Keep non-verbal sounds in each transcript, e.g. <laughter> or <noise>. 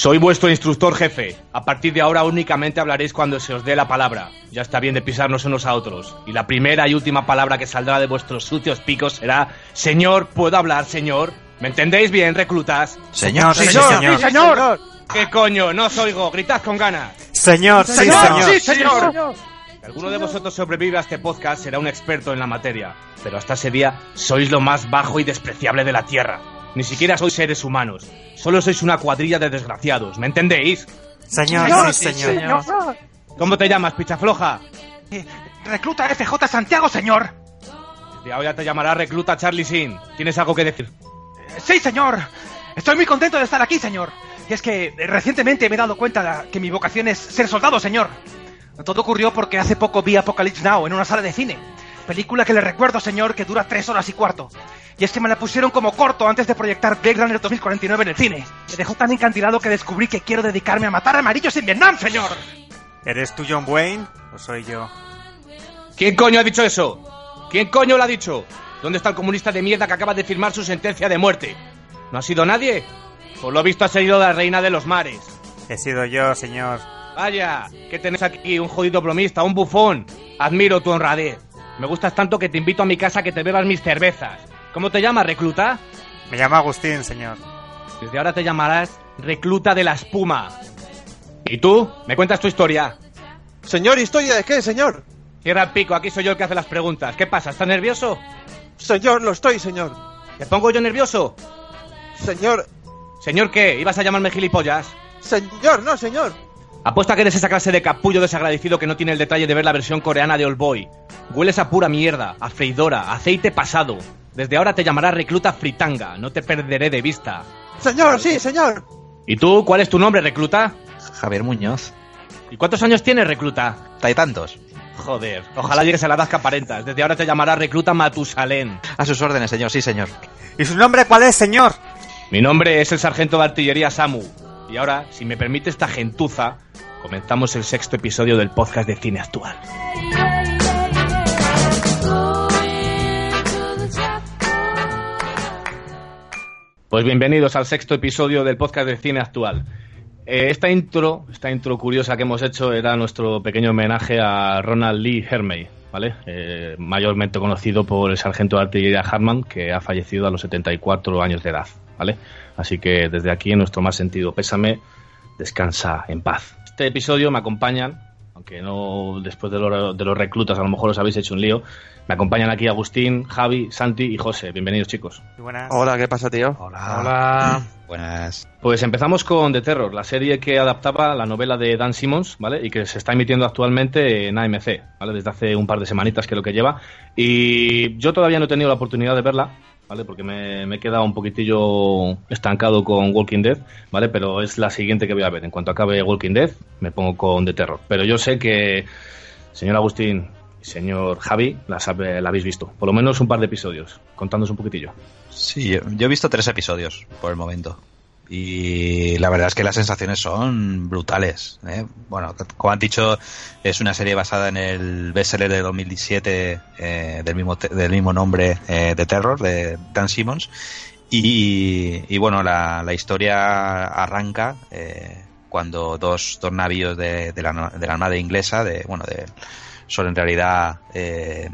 Soy vuestro instructor jefe. A partir de ahora únicamente hablaréis cuando se os dé la palabra. Ya está bien de pisarnos unos a otros. Y la primera y última palabra que saldrá de vuestros sucios picos será Señor, ¿puedo hablar, señor? ¿Me entendéis bien, reclutas? Señor, sí, Señor, señor. sí, señor. ¿Qué coño? No os oigo. Gritad con ganas. Señor, sí, Señor, señor. sí, señor. Si alguno de vosotros sobrevive a este podcast será un experto en la materia. Pero hasta ese día sois lo más bajo y despreciable de la Tierra. Ni siquiera sois seres humanos. Solo sois una cuadrilla de desgraciados. ¿Me entendéis? Señor, Señor, sí, señor. señor. ¿Cómo te llamas, picha floja? Eh, Recluta FJ Santiago, señor. De ahora te llamará recluta Charlie Sin. ¿Tienes algo que decir? Eh, Sí, señor. Estoy muy contento de estar aquí, señor. Y es que eh, recientemente me he dado cuenta de que mi vocación es ser soldado, señor. Todo ocurrió porque hace poco vi Apocalypse Now en una sala de cine. Película que le recuerdo, señor, que dura tres horas y cuarto. Y es que me la pusieron como corto antes de proyectar Blade Runner 2049 en el cine. Me dejó tan encandilado que descubrí que quiero dedicarme a matar amarillos en Vietnam, señor. ¿Eres tú John Wayne o soy yo? ¿Quién coño ha dicho eso? ¿Quién coño lo ha dicho? ¿Dónde está el comunista de mierda que acaba de firmar su sentencia de muerte? ¿No ha sido nadie? Por lo visto ha sido la reina de los mares. He sido yo, señor. Vaya, que tenés aquí un jodido bromista, un bufón. Admiro tu honradez. Me gustas tanto que te invito a mi casa a que te bebas mis cervezas. ¿Cómo te llamas, recluta? Me llamo Agustín, señor. Desde ahora te llamarás recluta de la espuma. ¿Y tú? ¿Me cuentas tu historia? Señor, ¿historia de qué, señor? Cierra el pico, aquí soy yo el que hace las preguntas. ¿Qué pasa? ¿Estás nervioso? Señor, lo estoy, señor. ¿Te pongo yo nervioso? Señor, ¿Señor qué? ¿Ibas a llamarme gilipollas? señor, no, señor. Apuesta que eres esa clase de capullo desagradecido que no tiene el detalle de ver la versión coreana de All Boy. Hueles a pura mierda, a freidora, a aceite pasado. Desde ahora te llamarás recluta fritanga, no te perderé de vista. Señor, sí, señor. ¿Y tú? ¿Cuál es tu nombre, recluta? Javier Muñoz. ¿Y cuántos años tienes, recluta? ¿Hay tantos? Joder, ojalá llegues a la edad que aparentas. Desde ahora te llamarás recluta Matusalén. A sus órdenes, señor, sí, señor. ¿Y su nombre cuál es, señor? Mi nombre es el sargento de artillería Samu. Y ahora, si me permite esta gentuza, comenzamos el sexto episodio del podcast de cine actual. Pues bienvenidos al sexto episodio del podcast de cine actual. Eh, esta intro, esta intro curiosa que hemos hecho era nuestro pequeño homenaje a Ronald Lee Hermey, ¿vale? Eh, mayormente conocido por el sargento de artillería Hartman, que ha fallecido a los 74 años de edad, ¿vale? Así que desde aquí, en nuestro más sentido pésame, descansa en paz. Este episodio me acompañan, aunque no después de, lo- de los reclutas a lo mejor os habéis hecho un lío, me acompañan aquí Agustín, Javi, Santi y José. Bienvenidos chicos. Muy buenas. Hola, ¿qué pasa, tío? Hola. <laughs> Buenas. Pues empezamos con The Terror, la serie que adaptaba la novela de Dan Simmons, ¿vale? Y que se está emitiendo actualmente en AMC, ¿vale? Desde hace un par de semanitas que es lo que lleva. Y yo todavía no he tenido la oportunidad de verla, ¿vale? Porque me, he quedado un poquitillo estancado con Walking Dead, ¿vale? Pero es la siguiente que voy a ver. En cuanto acabe Walking Dead, me pongo con The Terror. Pero yo sé que, señor Agustín y señor Javi, la, sabe- la habéis visto. Por lo menos un par de episodios. Contándonos un poquitillo. Sí, yo he visto tres episodios por el momento. Y la verdad es que las sensaciones son brutales. ¿eh? Bueno, como han dicho, es una serie basada en el bestseller de 2017 eh, del, mismo del mismo nombre eh, de Terror, de Dan Simmons. Y, y bueno, la, la historia arranca eh, cuando dos, dos navíos de, de la, de la Armada inglesa, de, bueno, de, son en realidad eh,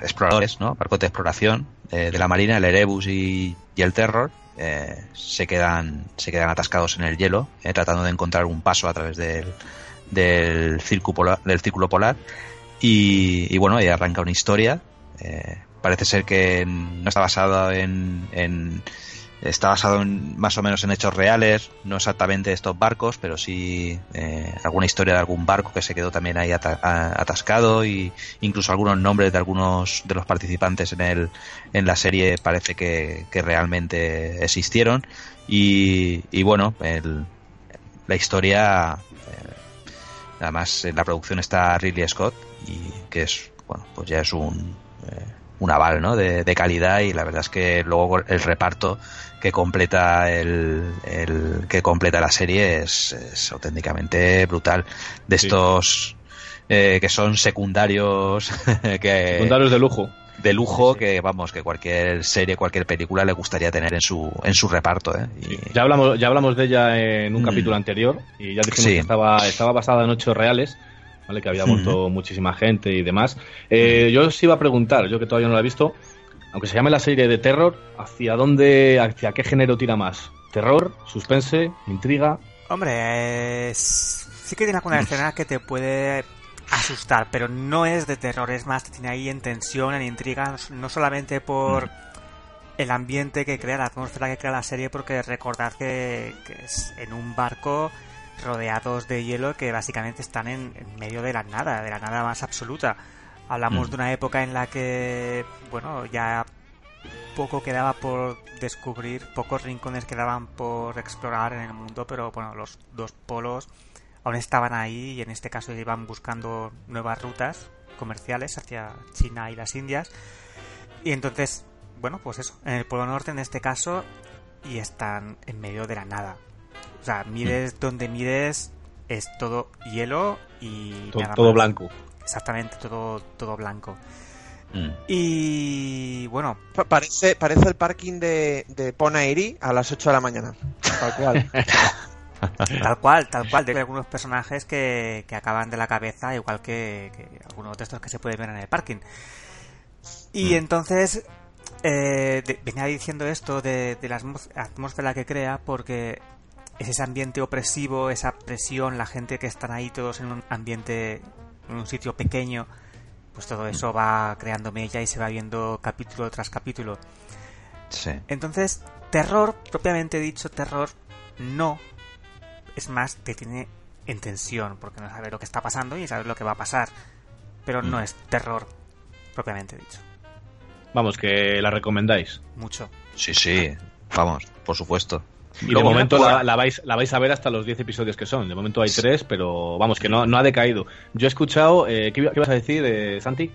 exploradores, ¿no? Barcos de exploración eh, de la Marina, el Erebus y, y el Terror, eh, se quedan se quedan atascados en el hielo, eh, tratando de encontrar un paso a través del, del, círculo polar, del círculo polar. Y, y bueno, ahí arranca una historia. eh, parece ser que no está basado en, en- está basado en, más o menos en hechos reales, no exactamente estos barcos, pero sí eh, alguna historia de algún barco que se quedó también ahí atascado y incluso algunos nombres de algunos de los participantes en el en la serie parece que, que realmente existieron. Y, y bueno el- la historia eh, además en la producción está Ridley Scott y que es bueno pues ya es un eh, un aval ¿no? de, de calidad y la verdad es que luego el reparto que completa el, el- que completa la serie es, es auténticamente brutal de Sí. estos eh, que son secundarios <laughs> que Secundarios de lujo. de lujo que vamos que cualquier serie cualquier película le gustaría tener en su en su reparto ¿eh? Y- Ya hablamos, ya hablamos de ella en un Mm. capítulo anterior y ya dijimos que estaba, estaba basada en hechos reales, ¿vale? que había muerto muchísima gente y demás. Eh, yo os iba a preguntar, yo que todavía no la he visto, aunque se llame la serie de terror, ¿hacia dónde, hacia qué género tira más? ¿Terror, suspense, intriga? Hombre, es- sí que tiene alguna escena que te puede asustar, pero no es de terror, es más, te tiene ahí en tensión, en intriga, no solamente por el ambiente que crea, la atmósfera que crea la serie, porque recordad que, que es en un barco rodeados de hielo que básicamente están en, en medio de la nada, de la nada más absoluta. Hablamos Mm. de una época en la que, bueno, ya poco quedaba por descubrir, pocos rincones quedaban por explorar en el mundo, pero bueno, los dos polos aún estaban ahí y en este caso iban buscando nuevas rutas comerciales hacia China y las Indias. Y entonces, bueno, pues eso, en el Polo Norte en este caso y están en medio de la nada. O sea, mires donde mires es todo hielo y To- nada todo más. blanco. Exactamente, todo todo blanco. Mm. Y bueno, Pa- Parece, parece el parking de, de Ponairi a las 8 de la mañana. Tal cual. <laughs> Tal cual, tal cual. De algunos personajes que, que acaban de la cabeza, igual que, que algunos de estos que se pueden ver en el parking. Y Mm. entonces, eh, de- venía diciendo esto de, de la atmósfera que crea, porque es ese ambiente opresivo, esa presión, la gente que están ahí todos en un ambiente, en un sitio pequeño, pues todo eso va creando mella y se va viendo capítulo tras capítulo. sí Entonces, terror, propiamente dicho, terror, no. Es más, te tiene en tensión, porque no sabes lo que está pasando y sabes lo que va a pasar. Pero no Mm. es terror, propiamente dicho. Vamos, que la recomendáis. Mucho. sí sí vamos por supuesto Y de momento la, la vais, la vais a ver hasta los 10 episodios que son. De momento hay 3, pero vamos, que no, no ha decaído. Yo he escuchado... Eh, ¿qué, qué ibas a decir, eh, Santi?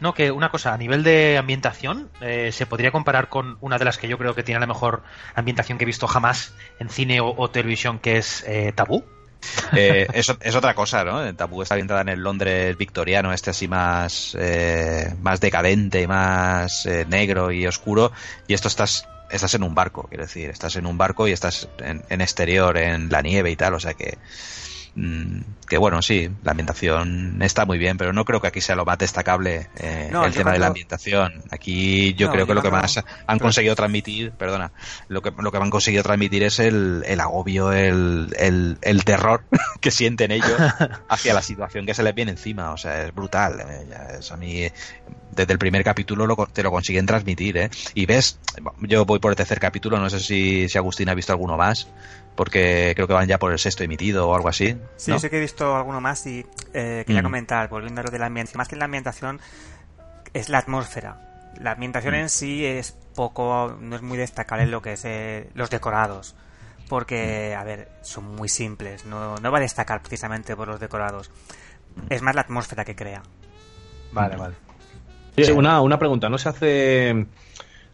No, que una cosa, a nivel de ambientación, eh, se podría comparar con una de las que yo creo que tiene la mejor ambientación que he visto jamás en cine o, o televisión, que es eh, Tabú. Eh, <laughs> es, es otra cosa, ¿no? El Tabú está ambientada en el Londres victoriano, este así más, eh, más decadente, más eh, negro y oscuro, y esto estás, estás en un barco, quiero decir, estás en un barco y estás en, en exterior, en la nieve y tal, o sea que, mm, que bueno, sí, la ambientación está muy bien, pero no creo que aquí sea lo más destacable eh, No, el tema de la ambientación. Aquí yo No, creo que yo lo que más han conseguido transmitir, perdona, lo que, lo que han conseguido transmitir es el, el agobio, el, el, el terror <laughs> que sienten ellos <laughs> hacia la situación que se les viene encima. O sea, es brutal. eh, es a mí, desde el primer capítulo lo, te lo consiguen transmitir, ¿eh? Y ves, yo voy por el tercer capítulo, no sé si, si Agustín ha visto alguno más, porque creo que van ya por el sexto emitido o algo así. Sí, yo sé que he visto alguno más y eh, quería Mm. comentar, volviendo a lo de la ambientación. Más que la ambientación, es la atmósfera. La ambientación Mm. en sí es poco, no es muy destacable en lo que es eh, los decorados. Porque, a ver, son muy simples. No, no va a destacar precisamente por los decorados. Es más la atmósfera que crea. Vale, vale. Una, una pregunta, ¿no se hace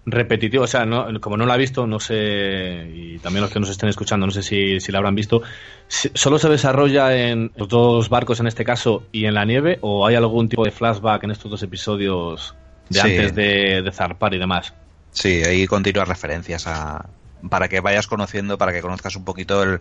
repetitivo? O sea, no, como no la he visto, no sé, y también los que nos estén escuchando, no sé si, si la habrán visto, ¿solo se desarrolla en los dos barcos en este caso y en la nieve? ¿O hay algún tipo de flashback en estos dos episodios de Sí. antes de, de zarpar y demás? Sí, hay continuas referencias a para que vayas conociendo, para que conozcas un poquito el,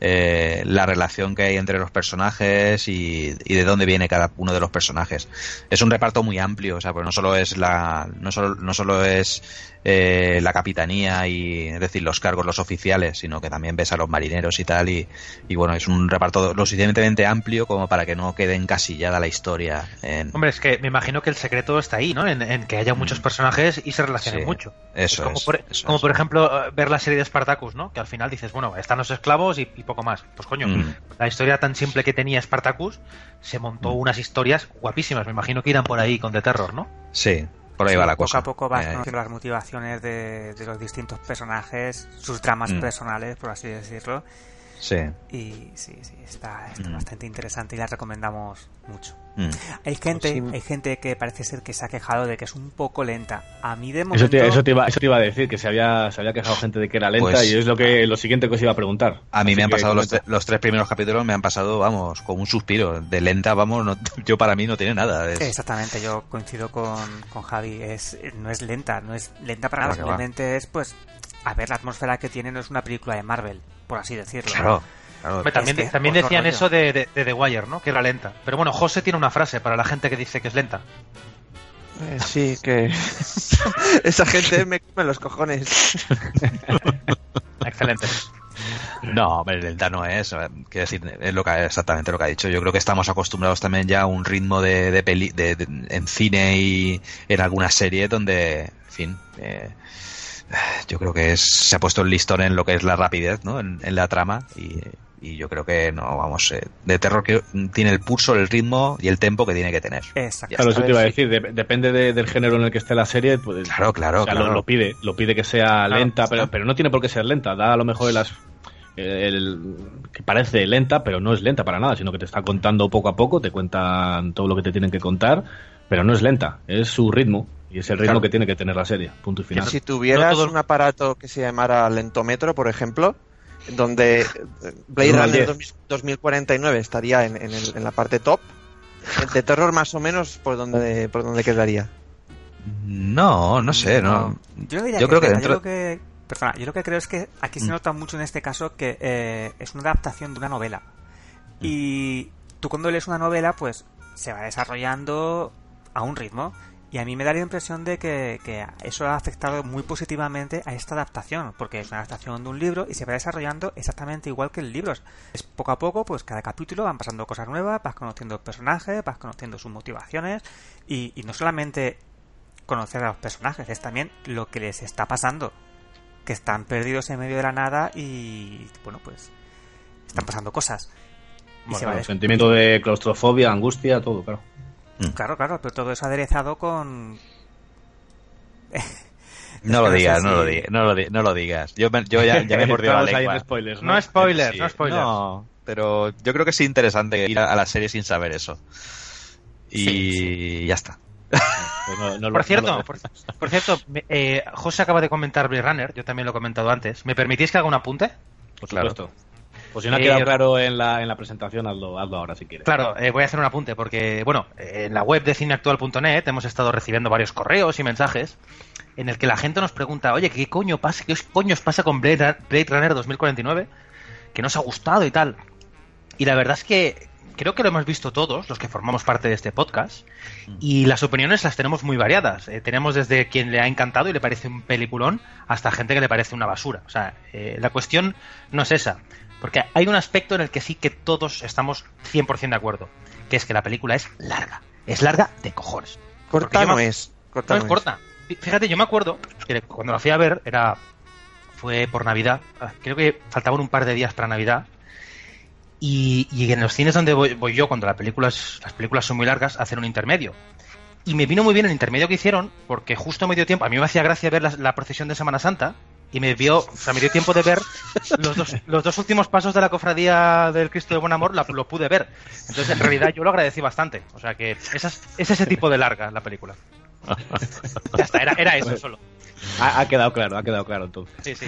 eh, la relación que hay entre los personajes y, y de dónde viene cada uno de los personajes. Es un reparto muy amplio, o sea, pues no solo es la, no solo, no solo es eh, la capitanía y es decir los cargos, los oficiales, sino que también ves a los marineros y tal y, y bueno, es un reparto lo suficientemente amplio como para que no quede encasillada la historia. En... Hombre, es que me imagino que el secreto está ahí, ¿no? En, en que haya muchos personajes y se relacionen Sí, mucho. eso como es, por, eso como es. por ejemplo eh, ver la serie de Spartacus, ¿no? Que al final dices, bueno, están los esclavos y, y poco más. Pues coño, Mm. la historia tan simple que tenía Spartacus se montó unas historias guapísimas. Me imagino que irán por ahí con The Terror, ¿no? Sí, por ahí Sí, va la poco cosa. a poco vas Eh, conociendo las motivaciones de, de los distintos personajes, sus dramas Mm. personales, por así decirlo. sí. Y sí, sí, está, está Mm. bastante interesante y la recomendamos mucho. Mm. Hay gente, Sí. hay gente que parece ser que se ha quejado de que es un poco lenta. A mí de momento... Eso te, eso, te iba, eso te iba a decir, que se había, se había quejado gente de que era lenta Pues- y es lo que lo siguiente que os iba a preguntar. A mí Así me han pasado los, los tres primeros capítulos, me han pasado, vamos, con un suspiro. De lenta, vamos, no- <laughs> yo para mí no tiene nada. es- Exactamente, yo coincido con, con Javi. Es, no es lenta, no es lenta para nada. Va. Simplemente es, pues, a ver, la atmósfera que tiene no es una película de Marvel, por así decirlo. Claro, claro. También, Es que también decían rollo. eso de, de- de The Wire, ¿no? Que era lenta. Pero bueno, José tiene una frase para la gente que dice que es lenta. Eh, sí, que <laughs> esa gente me come los cojones. <laughs> Excelente. No, hombre, lenta no es. eh, Quiero decir, es lo que, exactamente lo que ha dicho. Yo creo que estamos acostumbrados también ya a un ritmo de, de peli, de, de- en cine y en alguna serie donde, en fin, eh, yo creo que es, se ha puesto el listón en lo que es la rapidez, ¿no? En, en la trama y, y yo creo que no, vamos, eh, de terror que tiene el pulso, el ritmo y el tempo que tiene que tener. Exacto. Claro, eso te iba a decir, de- depende de- del género en el que esté la serie, pues, Claro, claro, o sea, claro. Lo, lo pide, lo pide que sea Claro, lenta, pero, pero no tiene por qué ser lenta, da a lo mejor las el- que parece lenta, pero no es lenta para nada, sino que te está contando poco a poco, te cuentan todo lo que te tienen que contar, pero no es lenta, es su ritmo y es el ritmo Claro. que tiene que tener la serie, punto y final. Si tuvieras No todo- un aparato que se llamara lentómetro, por ejemplo, donde Blade al Runner diez. 2000 2049 estaría en, en el- en la parte top, el de terror más o menos por donde, por donde quedaría. No, no sé, no. Yo, diría Yo que creo que dentro- yo lo que perdona, yo lo que creo es que aquí se Mm. nota mucho en este caso que eh, es una adaptación de una novela. Mm. Y tú cuando lees una novela, pues se va desarrollando a un ritmo. Y a mí me da la impresión de que, que eso ha afectado muy positivamente a esta adaptación, porque es una adaptación de un libro y se va desarrollando exactamente igual que el libro. Es poco a poco, pues cada capítulo van pasando cosas nuevas, vas conociendo personajes, vas conociendo sus motivaciones y, y no solamente conocer a los personajes, es también lo que les está pasando, que están perdidos en medio de la nada y bueno, pues están pasando cosas. Bueno, claro, sentimiento de claustrofobia, angustia, todo, claro. Claro, claro, pero todo eso aderezado con No lo Es digas, es no lo digas, no lo, di- no lo digas. Yo, me- yo ya, ya me he <laughs> mordido la lengua. en spoilers, No spoilers, Sí, no spoilers. No, pero yo creo que es interesante ir a, a la serie sin saber eso. Y Sí, ya está. <laughs> Pues no- no lo- Por cierto, no lo- por, por cierto, me- eh, José acaba de comentar Blade Runner, yo también lo he comentado antes. ¿Me permitís que haga un apunte? por claro. supuesto. Pues si no ha Eh, quedado claro en la, en la presentación, hazlo, hazlo ahora si quieres. Claro, eh, voy a hacer un apunte porque, bueno, en la web de cineactual.net hemos estado recibiendo varios correos y mensajes en el que la gente nos pregunta, oye, ¿qué coño pasa? ¿Qué coño os pasa con Blade, Blade Runner 2049? Que nos ha gustado y tal. Y la verdad es que creo que lo hemos visto todos, los que formamos parte de este podcast, y las opiniones las tenemos muy variadas. Eh, tenemos desde quien le ha encantado y le parece un peliculón hasta gente que le parece una basura. O sea, eh, la cuestión no es esa. Porque hay un aspecto en el que sí que todos estamos 100% de acuerdo, que es que la película es larga. Es larga de cojones. Corta no me- es. Corta No es corta. Fí- Fíjate, yo me acuerdo que cuando la fui a ver era fue por Navidad. Ah, Creo que faltaban un par de días para Navidad. Y, y en los cines donde voy, voy yo, cuando la película es- las películas son muy largas, hacen un intermedio. Y me vino muy bien el intermedio que hicieron, porque justo me dio tiempo. A mí me hacía gracia ver la, la procesión de Semana Santa. Y me vio, o sea, me dio tiempo de ver los dos, los dos últimos pasos de la cofradía del Cristo de Buen Amor, la- lo pude ver. Entonces, en realidad, yo lo agradecí bastante. O sea que esas- es ese tipo de larga la película. Ya está, era, era eso solo. Ha, ha quedado claro, ha quedado claro entonces. Sí, sí.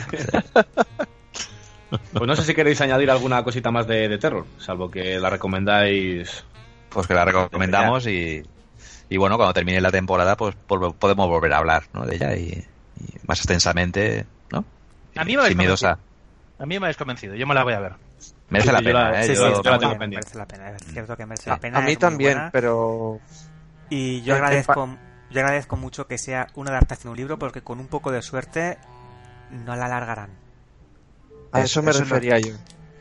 Pues no sé si queréis añadir alguna cosita más de, de terror, salvo que la recomendáis. Pues que la recomendamos y, y bueno, cuando termine la temporada, pues podemos volver a hablar ¿no? de ella y, y más extensamente, ¿no? A mí me habéis miedos a... A mí me habéis convencido, yo me la voy a ver. Merece la pena, A, la pena. a mí también, pero Y yo agradezco, yo agradezco mucho que sea una adaptación de un libro porque con un poco de suerte no la alargarán. a Es- eso me eso no- refería yo.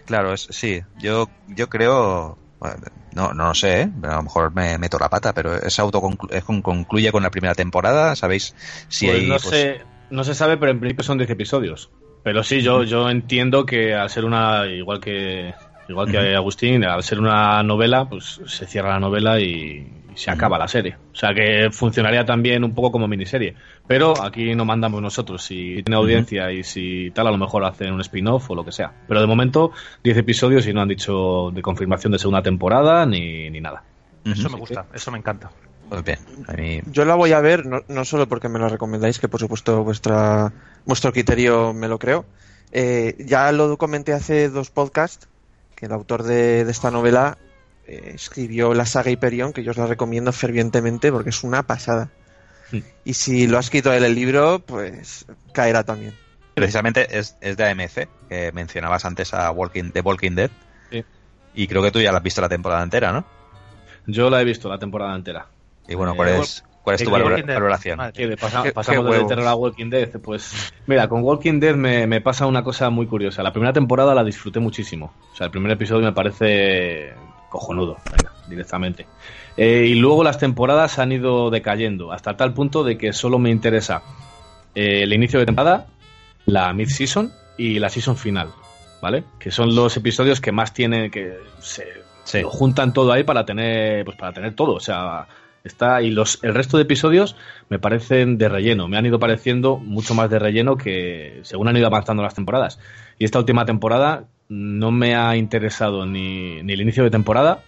Claro, es, sí. Yo, yo creo. bueno, No, no lo sé, ¿eh? a lo mejor me meto la pata, pero es autoconclu- es con- concluye con la primera temporada. ¿Sabéis si Pues hay. no, pues, se, no se sabe, pero en principio son 10 episodios. Pero sí, yo, yo entiendo que al ser una, igual que igual que. Agustín, al ser una novela, pues se cierra la novela y, y se acaba la serie. O sea que funcionaría también un poco como miniserie. Pero aquí no mandamos nosotros. Si tiene audiencia y si tal, a lo mejor hacen un spin-off o lo que sea. Pero de momento, 10 episodios y no han dicho de confirmación de segunda temporada ni, ni nada. Eso me gusta, eso me encanta. Pues bien, a mí. Yo la voy a ver, no, no solo porque me la recomendáis, que por supuesto vuestra, vuestro criterio me lo creo. Eh, ya lo comenté hace dos podcasts, que el autor de, de esta novela eh, escribió la saga Hyperion, que yo os la recomiendo fervientemente porque es una pasada. Y si lo ha escrito él el libro, pues caerá también. Precisamente es, es de AMC, que mencionabas antes a Walking, The Walking Dead. Sí. Y creo que tú ya la has visto la temporada entera, ¿no? Yo la he visto la temporada entera. Y bueno, Eh, ¿cuál es, cuál es The tu valoración? Madre. ¿Qué, de pasa- Qué- pasamos qué del terror a Walking Dead. Pues mira, con Walking Dead me, me pasa una cosa muy curiosa. La primera temporada la disfruté muchísimo. O sea, el primer episodio me parece cojonudo, venga, directamente. Eh, y luego las temporadas han ido decayendo hasta tal punto de que solo me interesa eh, el inicio de temporada, la mid-season y la season final, ¿vale? Que son los episodios que más tienen, que se lo juntan todo ahí para tener, pues para tener todo, o sea, está y los el resto de episodios me parecen de relleno, me han ido pareciendo mucho más de relleno que según han ido avanzando las temporadas. Y esta última temporada no me ha interesado ni, ni el inicio de temporada,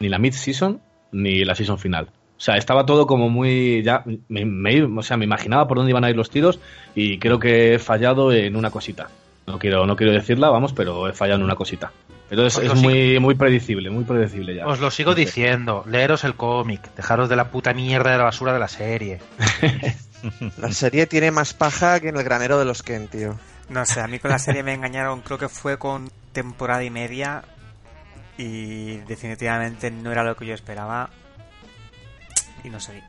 ni la mid-season, ni la season final. O sea, estaba todo como muy. Ya, me, me- o sea, me imaginaba por dónde iban a ir los tiros y creo que he fallado en una cosita. No quiero, no quiero decirla, vamos, pero he fallado en una cosita. Pero es, es muy, muy predecible, muy predecible ya. Os lo sigo diciendo, leeros el cómic, dejaros de la puta mierda de la basura de la serie. <laughs> La serie tiene más paja que en el granero de los Ken, tío. No sé, a mí con la serie me engañaron, creo que fue con temporada y media y definitivamente no era lo que yo esperaba y no sé.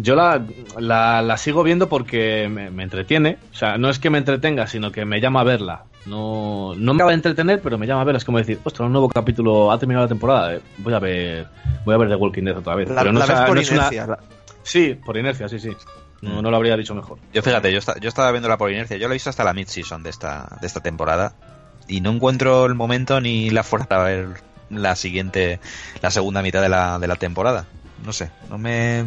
Yo la, la, la sigo viendo porque me, me entretiene. O sea, no es que me entretenga, sino que me llama a verla. No, no me acaba de entretener, pero me llama a verla. Es como decir, ostras, un nuevo capítulo, ha terminado la temporada. eh, Voy a ver voy a ver The Walking Dead otra vez. La, pero no, la o sea, por no es una- inercia. la- Sí, por inercia, sí, sí. No, no lo habría dicho mejor. Yo fíjate, yo, esta- yo estaba viéndola por inercia. Yo la he visto hasta la mid-season de esta, de esta temporada. Y no encuentro el momento ni la fuerza para ver la siguiente, la segunda mitad de la, de la temporada. No sé, no me.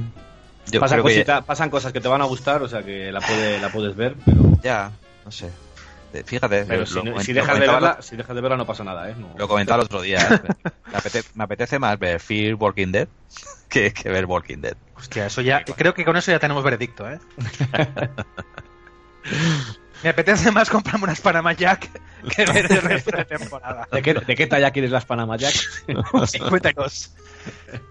Yo pasan, creo que cosita- pasan cosas que te van a gustar, o sea que la, puede, la puedes ver, pero, ya, no sé. Eh, Fíjate, pero lo- si, lo si dejas de verla, si dejas de verla no pasa nada, ¿eh? No- Lo comentaba el otro día. ¿eh? <laughs> Me, apete- me apetece más ver Fear Walking Dead <laughs> que, que ver Walking Dead. Hostia, eso ya, creo que con eso ya tenemos veredicto, ¿eh? <laughs> Me apetece más comprarme unas Panama Jack que ver el resto de temporada. ¿De qué, ¿De qué talla quieres las Panama Jack? 52.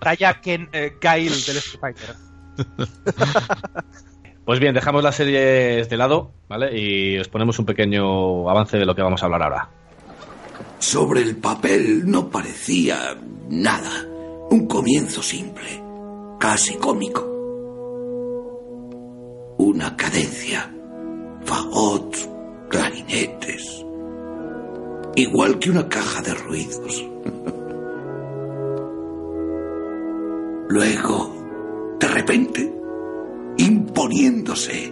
Talla Ken eh, Kyle del Street Fighter. <laughs> Pues bien, dejamos las series de lado, ¿vale? Y os ponemos un pequeño avance de lo que vamos a hablar ahora. Sobre el papel no parecía nada. Un comienzo simple, casi cómico. Una cadencia, fagots, clarinetes. Igual que una caja de ruidos. <laughs> Luego, de repente, imponiéndose,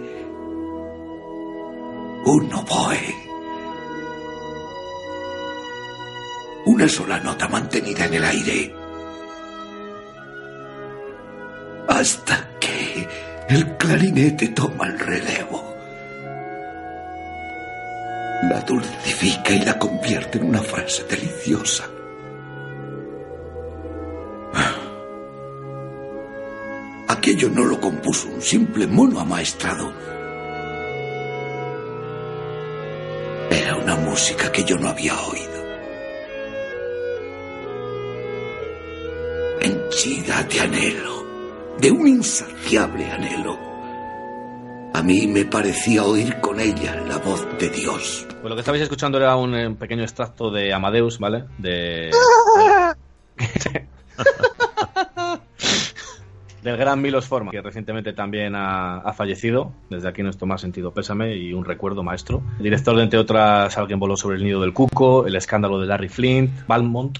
un oboe. Una sola nota mantenida en el aire. Hasta que el clarinete toma el relevo. La dulcifica y la convierte en una frase deliciosa. Aquello no lo compuso un simple mono amaestrado. Era una música que yo no había oído. henchida de anhelo, de un insaciable anhelo, A mí me parecía oír con ella la voz de Dios. Pues lo que estabais escuchando era un, eh, pequeño extracto de Amadeus, ¿vale? De. <laughs> del gran Milos Forman, que recientemente también ha, fallecido. Desde aquí nuestro más sentido pésame y un recuerdo maestro. Director de, entre otras, Alguien voló sobre el nido del cuco, El escándalo de Larry Flint, Balmont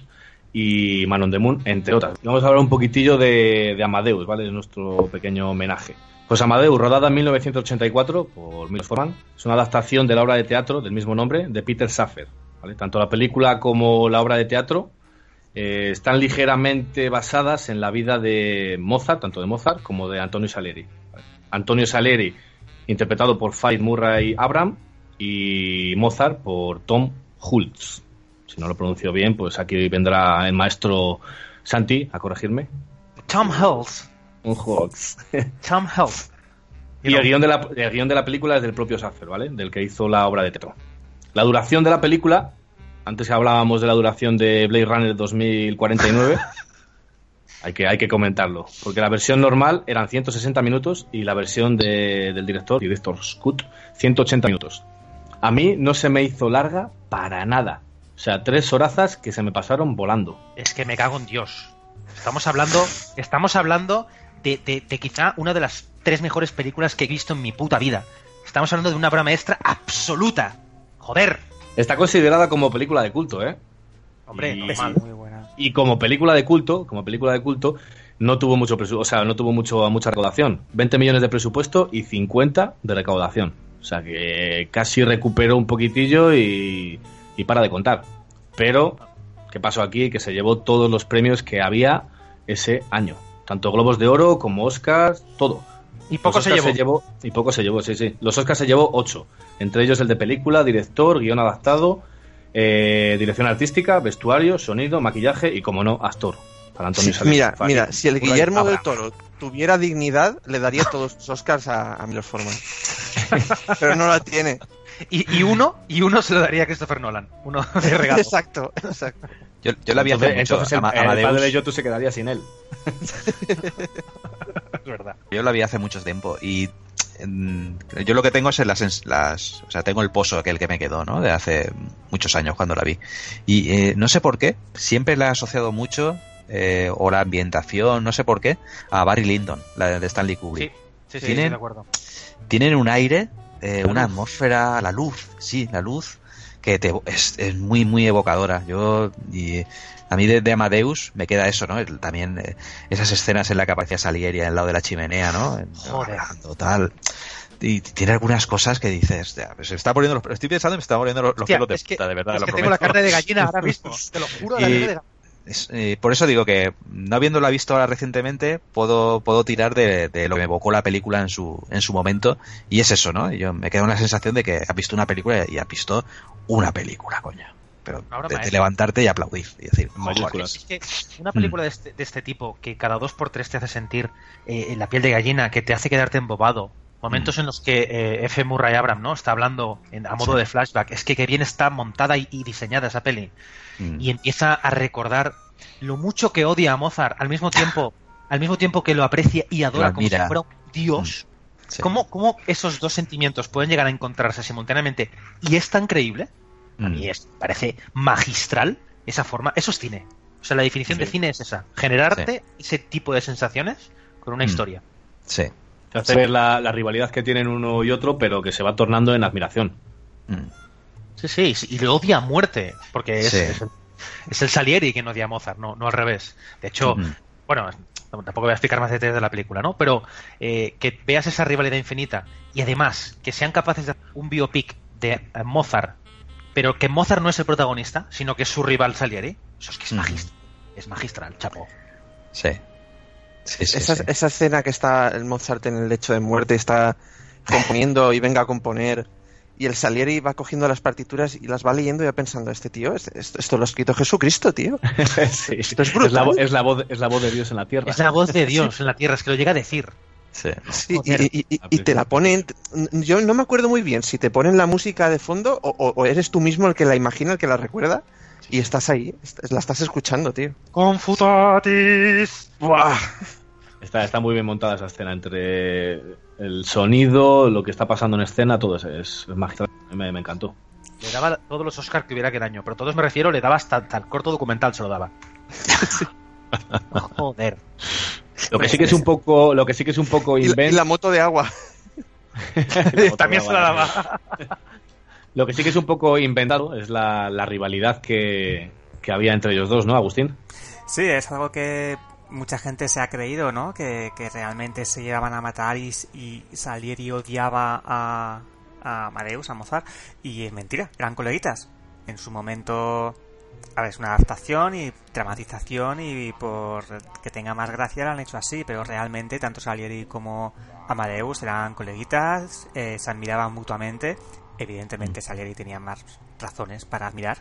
y Manon de Moon, entre otras. Vamos a hablar un poquitillo de, de Amadeus, ¿vale? De nuestro pequeño homenaje. Pues Amadeus, rodada en 1984 por Milos Forman, es una adaptación de la obra de teatro del mismo nombre de Peter Saffer. ¿vale? Tanto la película como la obra de teatro eh, están ligeramente basadas en la vida de Mozart, tanto de Mozart como de Antonio Salieri. Antonio Salieri, interpretado por Faith Murray Abram, y Mozart por Tom Hultz. Si no lo pronuncio bien, pues aquí vendrá el maestro Santi a corregirme. Tom Hulse. Un Hultz. <laughs> Tom Hulse. Y el guion, de la, el guion de la película es del propio Saffer, ¿vale? Del que hizo la obra de teatro. La duración de la película, antes hablábamos de la duración de Blade Runner 2049, <laughs> hay que, hay que comentarlo, porque la versión normal eran 160 minutos y la versión de- del director, director Scott, 180 minutos. A mí no se me hizo larga para nada. O sea, tres horazas que se me pasaron volando. Es que me cago en Dios. Estamos hablando, estamos hablando de, de- de quizá una de las tres mejores películas que he visto en mi puta vida. Estamos hablando de una obra maestra absoluta. Joder. Está considerada como película de culto, ¿eh? Hombre, Y- normal. Muy buena. Y como película de culto, como película de culto, no tuvo mucho o sea, no tuvo mucho mucha recaudación. 20 millones de presupuesto y 50 de recaudación. O sea que casi recuperó un poquitillo y, y para de contar. Pero, ¿qué pasó aquí? Que se llevó todos los premios que había ese año. Tanto Globos de Oro como Oscars, todo. Y poco Los se Oscars llevó. Y poco se llevó, sí, sí. Los Oscars se llevó 8. Entre ellos el de película, director, guion adaptado, eh, dirección artística, vestuario, sonido, maquillaje y, como no, actor. Para Antonio Sí, Salieri. mira, mira, si el Guillermo del. Toro tuviera dignidad, le daría todos los Oscars a, a Milos Forman. <laughs> Pero no la tiene. Y, y uno, y uno se lo daría a Christopher Nolan. Uno de regalo. Exacto, exacto. Yo, yo la vi hace Entonces, mucho. entonces el, Ama- el padre de Yotu se quedaría sin él. <laughs> Verdad. Yo la vi hace mucho tiempo y yo lo que tengo es las, las o sea, tengo el pozo aquel que me quedó, ¿no? De hace muchos años cuando la vi. Y eh, no sé por qué, siempre la he asociado mucho, eh, o la ambientación, no sé por qué, a Barry Lyndon, la de Stanley Sí, Kubrick. sí, sí, ¿Tienen? estoy de acuerdo. Tienen un aire, eh, una luz. atmósfera, la luz, sí, la luz, que te, es, es muy, muy evocadora. Yo, y a mí de, de Amadeus me queda eso, ¿no? El- también eh, esas escenas en la que aparecía Salieri al lado de la chimenea, ¿no? Joder. Total. Y tiene algunas cosas que dices, "Ya, pues se está poniendo los, estoy pensando y me está poniendo los, Hostia, pelos de es que, punta, de verdad. es lo que tengo la carne de gallina ahora <laughs> mismo. Te lo juro, la Y- carne de gallina. Es, eh, por eso digo que, no habiéndola visto ahora recientemente, puedo, puedo tirar de, de lo que me evocó la película en su, en su momento. Y es eso, ¿no? Yo me queda una sensación de que has visto una película y has visto una película, coño. Pero de, de levantarte y aplaudir y decir. Es que una película de, este, de este tipo que cada dos por tres te hace sentir eh, la piel de gallina, que te hace quedarte embobado. Momentos en los que eh, F. Murray Abram ¿no? está hablando en- a modo de flashback. Es que, que bien está montada y, y diseñada esa peli. Mm. Y empieza a recordar lo mucho que odia a Mozart al mismo tiempo, <laughs> al mismo tiempo que lo aprecia y adora como si fuera un dios. Sí. ¿Cómo, ¿Cómo esos dos sentimientos pueden llegar a encontrarse simultáneamente? Y es tan creíble. A Mm. mí es, parece magistral esa forma. Eso es cine. O sea, la definición de cine es esa. Generarte ese tipo de sensaciones con una Mm. historia. Sí. Te hace ver la, la rivalidad que tienen uno y otro, pero que se va tornando en admiración. Mm. Sí, sí, y le odia a muerte. Porque es, Sí. es el, es el Salieri quien odia a Mozart, no, no al revés. De hecho, bueno, tampoco voy a explicar más detalles de la película, ¿no? Pero eh, que veas esa rivalidad infinita y además que sean capaces de hacer un biopic de eh, Mozart, pero que Mozart no es el protagonista, sino que es su rival Salieri, eso es que es magistral. Es magistral, chapo. Sí. Sí, sí, esa, sí. esa escena que está el Mozart en el lecho de muerte, está componiendo y venga a componer, y el Salieri va cogiendo las partituras y las va leyendo y va pensando, este tío, es- esto, esto lo ha escrito Jesucristo, tío. <laughs> Sí. Esto es Es la, brutal. vo- es, la voz, es la voz de Dios en la tierra. Es la voz de <laughs> Dios en la tierra, es que lo llega a decir. Sí. Y, y- y- y te la ponen. Yo no me acuerdo muy bien si te ponen la música de fondo o, o- o eres tú mismo el que la imagina, el que la recuerda y estás ahí, la estás escuchando, tío. Confutatis. ¡Buah! Está, está muy bien montada esa escena entre el sonido, lo que está pasando en escena, todo eso es, es magistral. Me, me encantó. Le daba todos los Oscars que hubiera que daño, pero todos me refiero, le daba hasta, hasta el corto documental se lo daba. <laughs> Joder. Lo que sí que es un poco, lo que sí que es un poco Y la, y invent, <laughs> la moto de agua. También se la daba. lo que sí que es un poco inventado es la, la rivalidad que, que había entre ellos dos, ¿no, Agustín? Sí, es algo que mucha gente se ha creído, ¿no? Que, que realmente se llevaban a matar y, y Salieri odiaba a, a Amadeus, a Mozart, y es mentira, eran coleguitas. En su momento, a ver, es una adaptación y dramatización y por que tenga más gracia lo han hecho así, pero realmente tanto Salieri como Amadeus eran coleguitas, eh, se admiraban mutuamente. Evidentemente Salieri tenía más razones para admirar,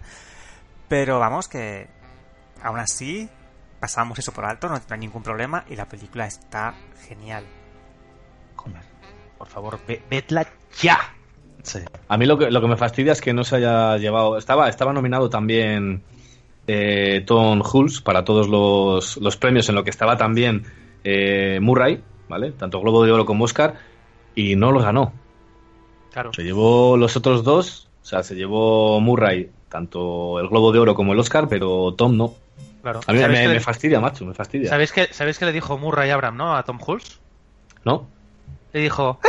pero vamos que aún así pasamos eso por alto, no hay ningún problema y la película está genial. Joder. Por favor, ve- vedla ya. Sí. A mí lo que, lo que me fastidia es que no se haya llevado. Estaba, estaba nominado también eh, Tom Hulce para todos los, los premios, en lo que estaba también eh, Murray, ¿vale? Tanto Globo de Oro como Oscar, y no los ganó. Claro. Se llevó los otros dos, o sea, se llevó Murray tanto el Globo de Oro como el Oscar, pero Tom no. claro. A mí ¿Sabéis me, fastidia, macho, me fastidia. ¿Sabéis que, ¿Sabéis que le dijo Murray Abram, no? A Tom Hulce. ¿No? Le dijo, <laughs>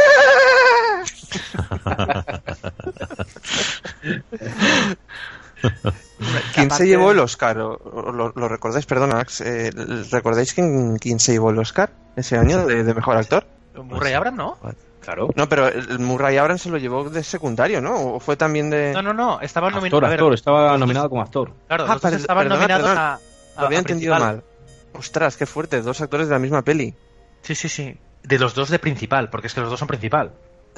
<laughs> <laughs> ¿Quién se llevó el Oscar? ¿O- o ¿Lo, lo recordáis? Perdón, Max. eh, ¿Recordáis quién, quién se llevó el Oscar ese año de, de mejor actor? Murray Abram, ¿no? Claro. No, pero el Murray Abrams se lo llevó de secundario, ¿no? ¿O fue también de...? No, no, no, estaban Actor, nominados. a ver, actor, estaba nominado como actor. Claro, Ah, estaban perdona, nominados perdona. a, a- Lo había a entendido principal. mal. Ostras, qué fuerte. Dos actores de la misma peli. Sí, sí, sí. De los dos de principal, porque es que los dos son principal.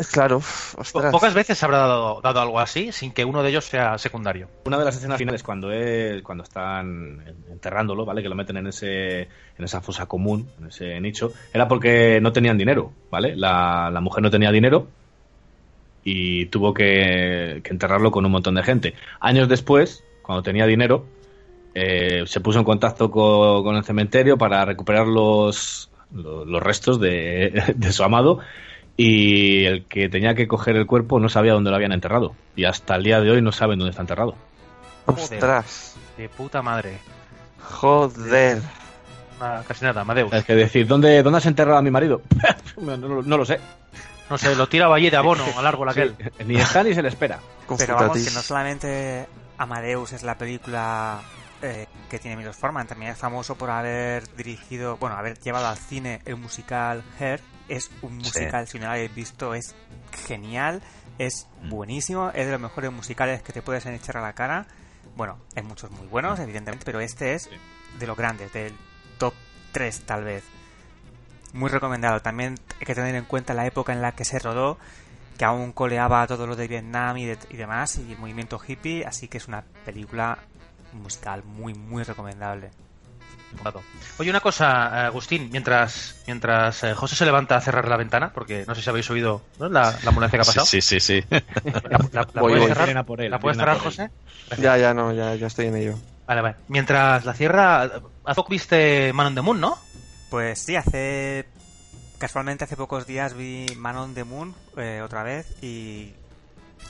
Claro, ostras. Pocas veces se habrá dado, dado algo así sin que uno de ellos sea secundario. Una de las escenas finales cuando es, cuando están enterrándolo, ¿vale? Que lo meten en ese en esa fosa común, en ese nicho, era porque no tenían dinero, ¿vale? La, la mujer no tenía dinero y tuvo que, que enterrarlo con un montón de gente. Años después, cuando tenía dinero, eh, se puso en contacto co- con, el cementerio para recuperar los, los, los restos de, <laughs> de su amado y el que tenía que coger el cuerpo no sabía dónde lo habían enterrado y hasta el día de hoy no saben dónde está enterrado. Ostras. De puta madre. Joder. Nada, casi nada, Amadeus. Es que decir, ¿dónde, dónde has enterrado a mi marido? <laughs> no, lo- no lo sé. No sé, lo tiraba allí de abono <laughs> al árbol aquel. Sí, <laughs> ni está ni se le espera. Pero vamos, que no solamente Amadeus es la película eh, que tiene Milos Forman, también es famoso por haber dirigido, bueno, haber llevado al cine el musical Hair. Es un musical, si no lo habéis visto, es genial, es buenísimo, es de los mejores musicales que te puedes echar a la cara. Bueno, hay muchos muy buenos, evidentemente, pero este es de los grandes, del top 3 tal vez. Muy recomendado. También hay que tener en cuenta la época en la que se rodó, que aún coleaba todo lo de Vietnam y, de- y demás, y el movimiento hippie, así que es una película musical muy, muy recomendable. Claro. Oye, una cosa, Agustín, mientras mientras eh, José se levanta a cerrar la ventana, porque no sé si habéis oído ¿no? la, la ambulancia que ha pasado. Sí, sí, sí. sí. ¿La, la- la Voy, puedes voy. cerrar? Por él, ¿La puedes vienen a cerrar, por él. José? Ya, ya, no, ya, ya estoy en ello. Vale, vale. Mientras la cierra, hace poco viste Man on the Moon, ¿no? Pues sí, hace. Casualmente hace pocos días vi Man on the Moon eh, otra vez y.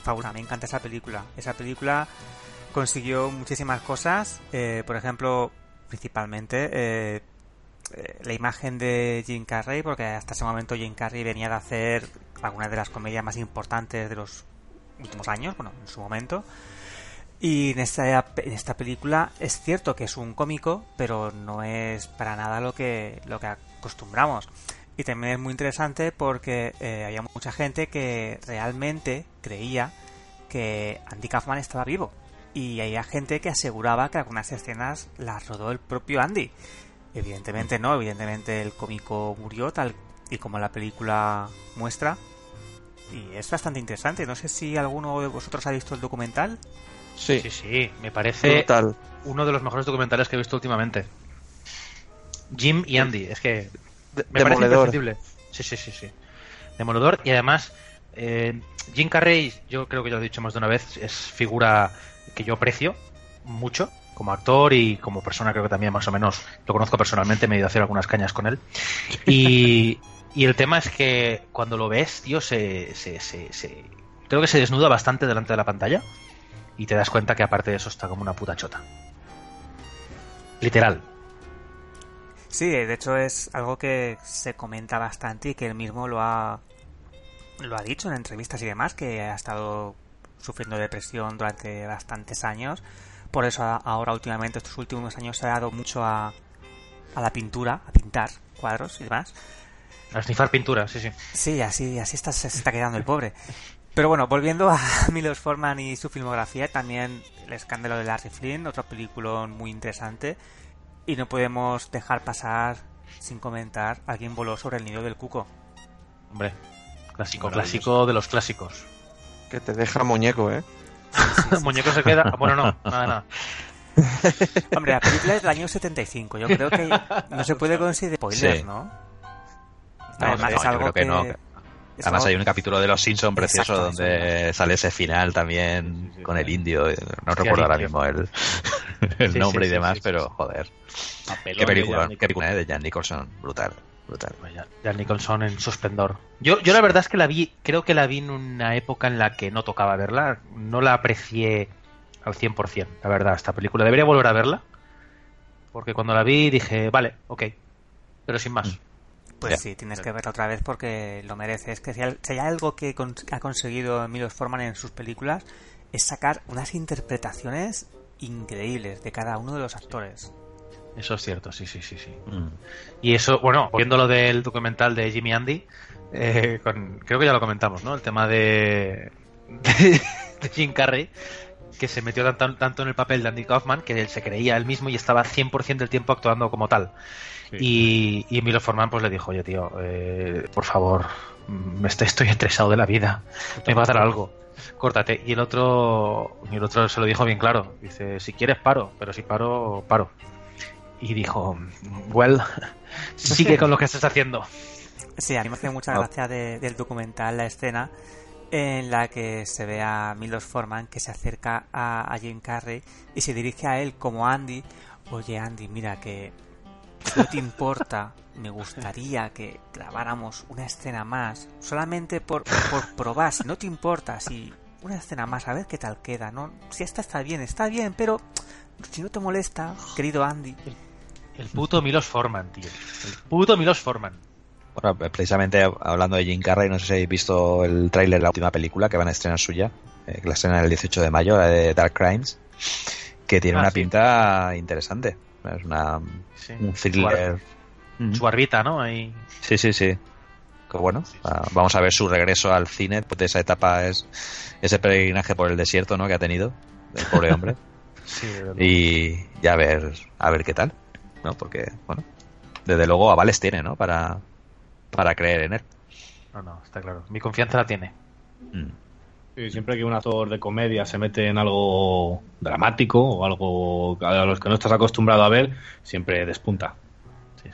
Fabulosa, me encanta esa película. Esa película consiguió muchísimas cosas, eh, por ejemplo, principalmente eh, eh, la imagen de Jim Carrey, porque hasta ese momento Jim Carrey venía de hacer algunas de las comedias más importantes de los últimos años, bueno, en su momento. Y en esta, en esta película es cierto que es un cómico, pero no es para nada lo que, lo que acostumbramos. Y también es muy interesante porque eh, había mucha gente que realmente creía que Andy Kaufman estaba vivo. Y había gente que aseguraba que algunas escenas las rodó el propio Andy. Evidentemente no, evidentemente el cómico murió tal y como la película muestra. Y es bastante interesante. No sé si alguno de vosotros ha visto el documental. Sí, Sí, sí, me parece uno de los mejores documentales que he visto últimamente. Jim y Andy, es que De- me parece Demoledor. imprescindible. Sí, sí, sí, sí. Demoledor y además eh, Jim Carrey, yo creo que ya lo he dicho más de una vez, es figura que yo aprecio mucho como actor y como persona creo que también más o menos lo conozco personalmente, me he ido a hacer algunas cañas con él. Y, <laughs> y el tema es que cuando lo ves, tío, se, se, se, se- creo que se desnuda bastante delante de la pantalla y te das cuenta que aparte de eso está como una puta chota. Literal. Sí, de hecho es algo que se comenta bastante y que él mismo lo ha lo ha dicho en entrevistas y demás, que ha estado sufriendo depresión durante bastantes años. Por eso ahora últimamente, estos últimos años, se ha dado mucho a, a la pintura, a pintar cuadros y demás. A snifar pintura, sí, sí. Sí, así, así está, se está quedando el pobre. Pero bueno, volviendo a <laughs> Milos Forman y su filmografía, también el escándalo de Larry Flynn, otro película muy interesante. Y no podemos dejar pasar sin comentar Alguien voló sobre el nido del cuco. Hombre, clásico, clásico de los clásicos. Que te deja muñeco, ¿eh? Muñeco se queda. Bueno, no, nada, nada. <laughs> Hombre, la película es del año 75. Yo creo que no se puede considerar spoiler, Sí. ¿no? No, Además, no, es yo algo creo que no. es Además algo- hay un capítulo de Los Simpsons precioso Exacto, eso donde sale ese final también con el indio. eh, No recuerdo ahora mismo el, <laughs> el Sí, nombre sí, y demás, sí, sí, pero joder. Papelón Qué de película, Jan qué película eh, de Jan Nicholson. Brutal, brutal. Jan- Jan Nicholson en su esplendor. Yo, yo la verdad es que la vi, creo que la vi en una época en la que no tocaba verla. No la aprecié al 100%, la verdad, esta película. Debería volver a verla. Porque cuando la vi dije, vale, ok. Pero sin más. Pues Ya. sí, tienes que verla otra vez porque lo mereces. Que si hay, si hay algo que con- ha conseguido Milos Forman en sus películas es sacar unas interpretaciones increíbles de cada uno de los actores. Eso es cierto, sí, sí, sí, sí. Mm. Y eso, bueno, viendo lo del documental de Jimmy Andy, eh, con- creo que ya lo comentamos, ¿no? El tema de, de, de Jim Carrey, que se metió tanto, tanto en el papel de Andy Kaufman que él se creía él mismo y estaba 100% del tiempo actuando como tal. Y, y Milo Forman pues le dijo, oye tío, eh, por favor, me estoy, estoy estresado de la vida, me va a dar algo, córtate. Y el otro, y el otro se lo dijo bien claro, dice, si quieres paro, pero si paro, paro. Y dijo, well, sigue con lo que estás haciendo. Sí, a mí me hace mucha Ah. gracia de- del documental la escena en la que se ve a Milos Forman que se acerca a, a Jim Carrey y se dirige a él como Andy. Oye Andy, mira que no te importa, me gustaría que grabáramos una escena más, solamente por, por probar, si no te importa, si una escena más, a ver qué tal queda, ¿no? Si esta está bien, está bien, pero si no te molesta, querido Andy, El puto Milos Forman, tío. El puto Milos Forman. Bueno, precisamente hablando de Jim Carrey, no sé si habéis visto el tráiler de la última película que van a estrenar suya, eh, que la estrenan el 18 de mayo, la de Dark Crimes, que tiene Ah, una sí. pinta interesante. Es una, Sí. un thriller. Mm. Su ¿no? Ahí. Sí, sí, sí. Que bueno, ah, vamos a ver su regreso al cine después de esa etapa, es ese peregrinaje por el desierto, ¿no? Que ha tenido el pobre hombre. <laughs> Sí, de verdad. y ya a ver, a ver qué tal, ¿no? Porque, bueno, desde luego avales tiene, ¿no? Para, para creer en él. No, no, está claro. Mi confianza la tiene. Mm. Sí, siempre que un actor de comedia se mete en algo dramático o algo a los que no estás acostumbrado a ver, siempre despunta.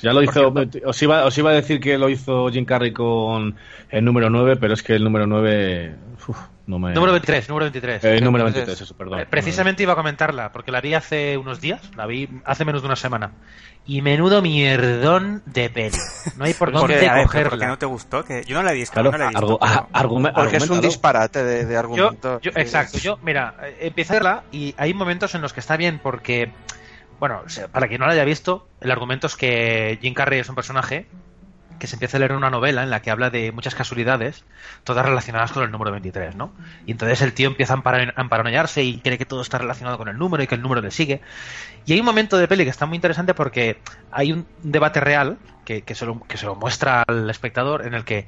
Ya lo hizo, os iba, os iba a decir que lo hizo Jim Carrey con el número 9, pero es que el número 9 uf, no me... Número 23, número 23. Eh, número Entonces, 23, eso, perdón. Eh, Precisamente iba a comentarla, porque la vi hace unos días, la vi hace menos de una semana. Y menudo mierdón de peli. No hay por ¿Por dónde cogerla. ¿por qué no te gustó? Que yo no la he visto, Claro, no la he visto. argu- pero- a- argume- Porque es un disparate de, de Yo, argumento. yo- exacto, yo, mira, eh, empecé a verla y hay momentos en los que está bien porque, bueno, para quien no la haya visto, el argumento es que Jim Carrey es un personaje que se empieza a leer una novela en la que habla de muchas casualidades, todas relacionadas con el número 23, ¿no? Y entonces el tío empieza a emparanoiarse y cree que todo está relacionado con el número y que el número le sigue. Y hay un momento de peli que está muy interesante porque hay un debate real que, que, se, lo, que se lo muestra al espectador en el que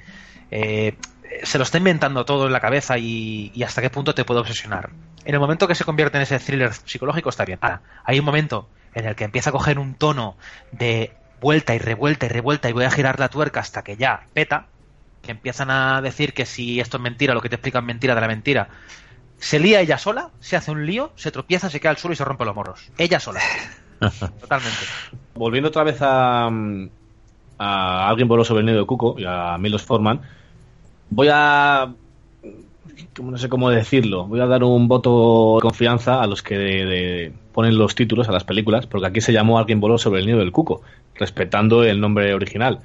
eh, se lo está inventando todo en la cabeza y, y hasta qué punto te puede obsesionar. En el momento que se convierte en ese thriller psicológico está bien. Ahora, hay un momento en el que empieza a coger un tono de vuelta y revuelta y revuelta y voy a girar la tuerca hasta que ya peta, que empiezan a decir que si esto es mentira, lo que te explican mentira de la mentira, se lía ella sola, se hace un lío, se tropieza, se cae al suelo y se rompe los morros. Ella sola. <laughs> Totalmente. Volviendo otra vez a, a alguien voló sobre el nido de Cuco y a Milos Forman, voy a no sé cómo decirlo, voy a dar un voto de confianza a los que de- de- ponen los títulos a las películas, porque aquí se llamó Alguien voló sobre el nido del cuco, respetando el nombre original.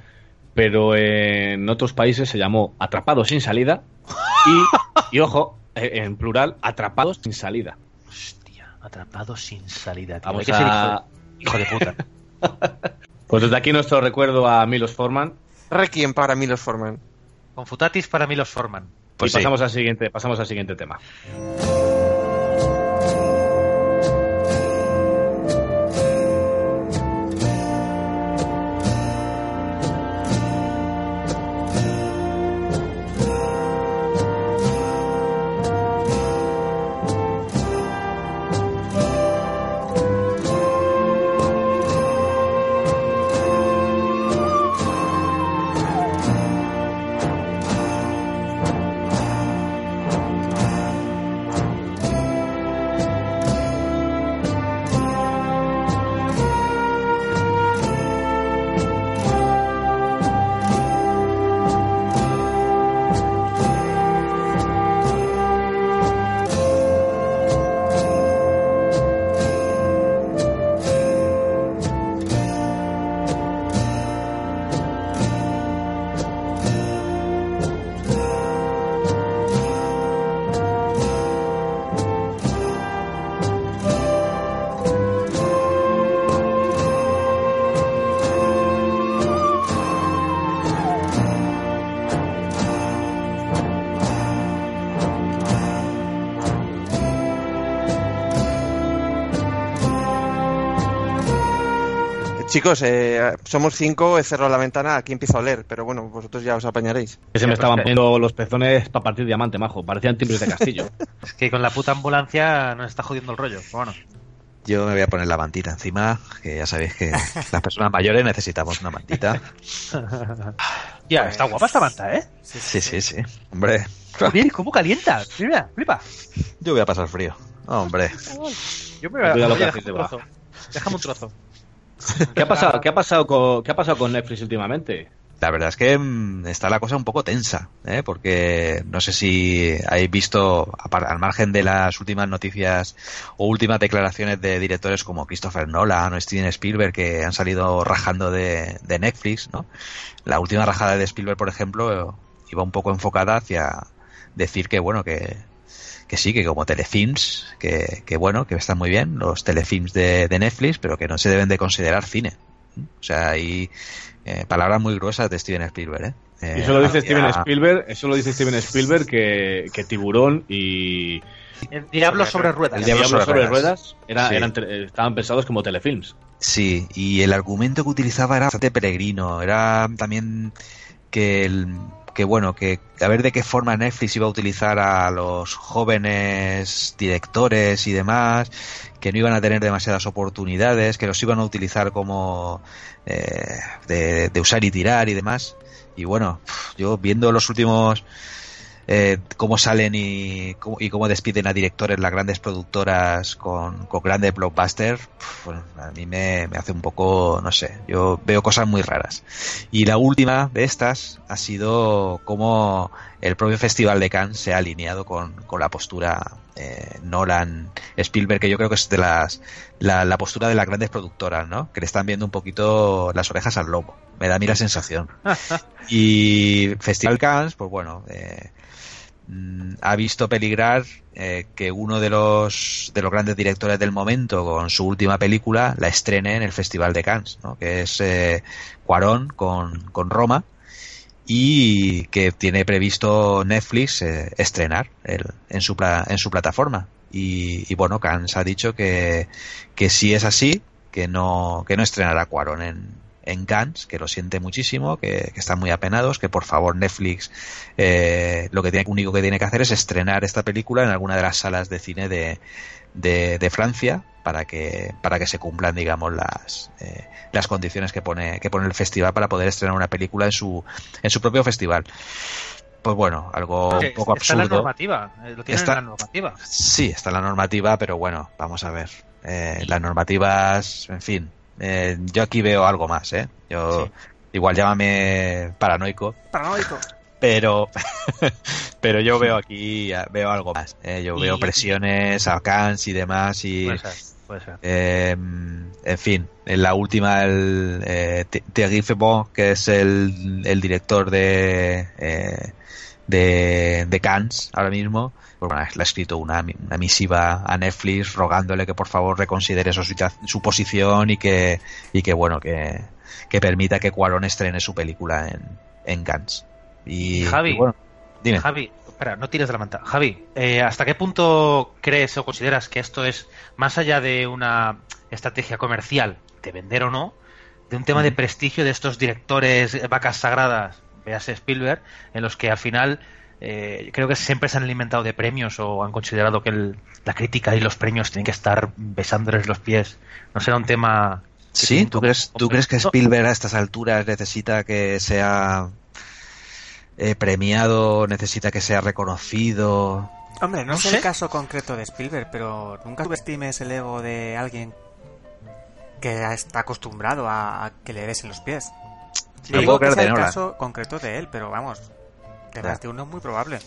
Pero en otros países se llamó Atrapado sin salida y, y ojo, eh, en plural, Atrapados sin salida. Hostia, atrapado sin salida. tío. Vamos Hay que ser a- hijo, hijo de puta. <laughs> Pues desde aquí nuestro recuerdo a Milos Forman Requiem para Milos Forman. Confutatis para mí los forman. Pues y sí. pasamos al siguiente, pasamos al siguiente tema. Chicos, eh, somos cinco, he cerrado la ventana, aquí empiezo a oler, pero bueno, vosotros ya os apañaréis. Que se me estaban poniendo los pezones para partir diamante, majo. Parecían timbres de castillo. <laughs> Es que con la puta ambulancia nos está jodiendo el rollo. Bueno, Yo me voy a poner la mantita encima, que ya sabéis que las personas mayores necesitamos una mantita. <laughs> ya, está guapa esta manta, ¿eh? Sí, sí, sí. Hombre, Joder, ¿cómo <laughs> calienta? Mira, flipa. yo voy a pasar frío. Hombre, Yo me voy a... Lo que Oye, hacéis déjame un trozo. Déjame un trozo. ¿Qué ha pasado? ¿Qué ha pasado con, qué ha pasado con Netflix últimamente? la verdad es que mm, está la cosa un poco tensa, ¿eh? porque no sé si habéis visto, al margen de las últimas noticias o últimas declaraciones de directores como Christopher Nolan o Steven Spielberg que han salido rajando de, de Netflix, ¿no? La última rajada de Spielberg, por ejemplo, iba un poco enfocada hacia decir que, bueno, que, que sí, que como telefilms, que, que bueno, que están muy bien los telefilms de, de Netflix, pero que no se deben de considerar cine. O sea, hay eh, palabras muy gruesas de Steven Spielberg, ¿eh? Y Eh, eso lo dice hacia- Steven Spielberg, eso lo dice Steven Spielberg que, que Tiburón y El diablo sobre ruedas. El Diablo sobre sobre, ruedas. ruedas, era- Sí. eran estaban pensados como telefilms. Sí, y el argumento que utilizaba era bastante peregrino, era también que el, que bueno, que a ver de qué forma Netflix iba a utilizar a los jóvenes directores y demás, que no iban a tener demasiadas oportunidades, que los iban a utilizar como eh, de, de usar y tirar y demás. Y bueno, yo viendo los últimos eh, cómo salen y cómo, y cómo despiden a directores las grandes productoras con, con grandes blockbusters, bueno, a mí me, me hace un poco, no sé, yo veo cosas muy raras. Y la última de estas ha sido cómo el propio Festival de Cannes se ha alineado con, con la postura eh, Nolan Spielberg, que yo creo que es de las la, la postura de las grandes productoras, ¿no? Que le están viendo un poquito las orejas al lobo. Me da a mí la sensación. <laughs> Y Festival Cannes, pues bueno, eh, mm, ha visto peligrar eh, que uno de los de los grandes directores del momento con su última película la estrene en el Festival de Cannes, ¿no? que es eh, Cuarón con, con Roma y que tiene previsto Netflix eh, estrenar en, su pla- en su plataforma. Y, y bueno, Cannes ha dicho que, que si es así, que no, que no estrenará Cuarón en, en Cannes, que lo siente muchísimo, que, que están muy apenados, que por favor Netflix eh, lo que tiene, único que tiene que hacer es estrenar esta película en alguna de las salas de cine de, de, de Francia para que para que se cumplan digamos las eh, las condiciones que pone que pone el festival para poder estrenar una película en su en su propio festival pues bueno algo un poco está la absurdo normativa. eh, Lo tienen Está- en la normativa. Sí, está la normativa, pero bueno, vamos a ver. Eh, las normativas, en fin. Eh, yo aquí veo algo más, ¿eh? Yo, igual llámame paranoico, Paranoico. pero <laughs> pero yo veo aquí veo algo más ¿eh? yo veo presiones a Cans y demás y Puede ser, puede ser. eh, en fin en la última el eh, Thi- Thierry Febon que es el, el director de eh, de, de Cannes ahora mismo bueno, le ha escrito una, una misiva a Netflix rogándole que por favor reconsidere su, posición y que y que bueno que, que permita que Cuarón estrene su película en, en Cannes. Y, Javi, y bueno dime. Javi, espera, no tires de la manta. Javi, eh, ¿hasta qué punto crees o consideras que esto es más allá de una estrategia comercial de vender o no, de un tema de prestigio de estos directores vacas sagradas, véase Spielberg, en los que al final eh, creo que siempre se han alimentado de premios o han considerado que el- la crítica y los premios tienen que estar besándoles los pies? ¿No será un tema... Sí, ¿tú crees, ¿tú crees que Spielberg a estas alturas necesita que sea eh, premiado, necesita que sea reconocido? Hombre, no, No sé sé. el caso concreto de Spielberg, pero nunca subestimes el ego de alguien que está acostumbrado a, a que le besen los pies. Sí, no puedo que sea de el caso concreto de él, pero vamos, de más de uno es muy probable.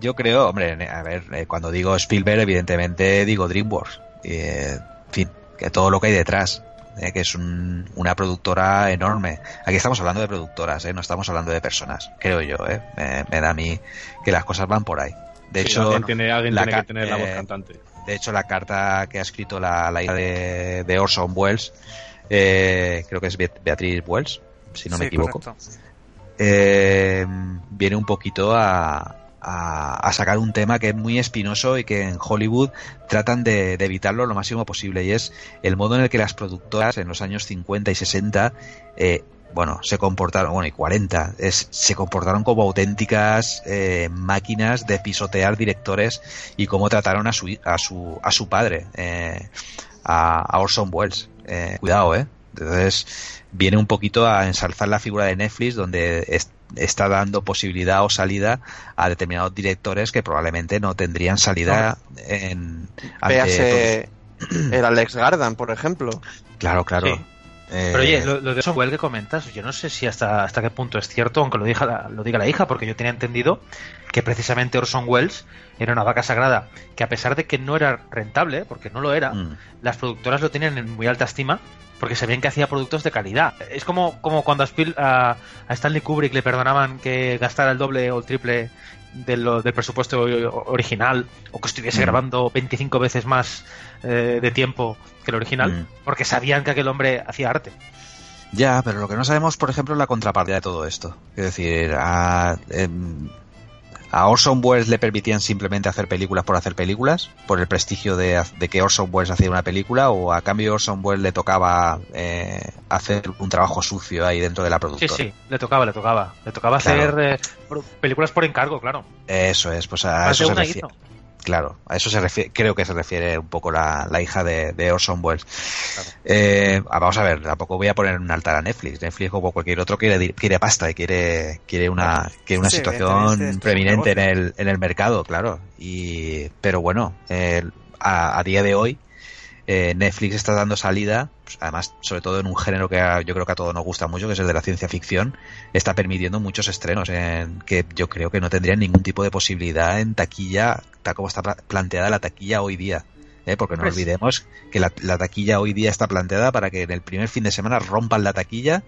Yo creo, hombre, a ver, eh, cuando digo Spielberg, evidentemente digo DreamWorks. Eh, en fin, que todo lo que hay detrás, eh, que es un- una productora enorme. Aquí estamos hablando de productoras, eh, no estamos hablando de personas, creo yo. Eh. Me, me da a mí que las cosas van por ahí. De Sí, hecho, alguien tiene, alguien la tiene ca- que tener la voz eh, cantante. De hecho, la carta que ha escrito la, la hija de, de Orson Welles, eh, creo que es Beat- Beatriz Wells, si no me equivoco, correcto. Eh, viene un poquito a, a, a sacar un tema que es muy espinoso y que en Hollywood tratan de, evitarlo lo máximo posible y es el modo en el que las productoras en los años 50 y 60 eh, bueno, se comportaron, bueno, y 40, es, se comportaron como auténticas eh, máquinas de pisotear directores y cómo trataron a su, a su, a su padre, eh, a, a Orson Welles. Eh, cuidado, eh. Entonces, viene un poquito a ensalzar la figura de Netflix, donde es- está dando posibilidad o salida a determinados directores que probablemente no tendrían salida en. Véase el Alex Gardan, por ejemplo. Claro, claro. Sí. Eh, Pero oye, lo, lo de Orson Welles que comentas, yo no sé si hasta, hasta qué punto es cierto, aunque lo diga, la, lo diga la hija, porque yo tenía entendido que precisamente Orson Welles era una vaca sagrada, que a pesar de que no era rentable, porque no lo era, mm, las productoras lo tenían en muy alta estima, porque sabían que hacía productos de calidad. Es como, como cuando a, Spiel- a, a Stanley Kubrick le perdonaban que gastara el doble o el triple de lo- del presupuesto original, o que estuviese Mm. grabando 25 veces más eh, de tiempo que el original, Mm. porque sabían que aquel hombre hacía arte. Ya, pero lo que no sabemos, por ejemplo, es la contrapartida de todo esto. Es decir, a, em, a Orson Welles le permitían simplemente hacer películas por hacer películas, por el prestigio de, de que Orson Welles hacía una película, o a cambio Orson Welles le tocaba eh, hacer un trabajo sucio ahí dentro de la Sí, productora. sí, le tocaba, le tocaba. Le tocaba Claro. hacer eh, películas por encargo, claro. Eso es, pues a Más eso se refiere. Claro, a eso se refiere, creo que se refiere un poco la, la hija de, de Orson Welles. Eh, ah, vamos a ver, tampoco voy a poner un altar a Netflix. Netflix como cualquier otro quiere, quiere pasta y quiere, quiere una, quiere una Sí, situación evidentemente, esto es un preeminente en el, en el mercado, claro. Y, pero bueno, eh, a, a día de hoy, eh, Netflix está dando salida, pues, además, sobre todo en un género que a- yo creo que a todos nos gusta mucho, que es el de la ciencia ficción, está permitiendo muchos estrenos en que yo creo que no tendrían ningún tipo de posibilidad en taquilla, tal como está pla- planteada la taquilla hoy día. ¿eh? Porque no Pues- olvidemos que la, la taquilla hoy día está planteada para que en el primer fin de semana rompan la taquilla,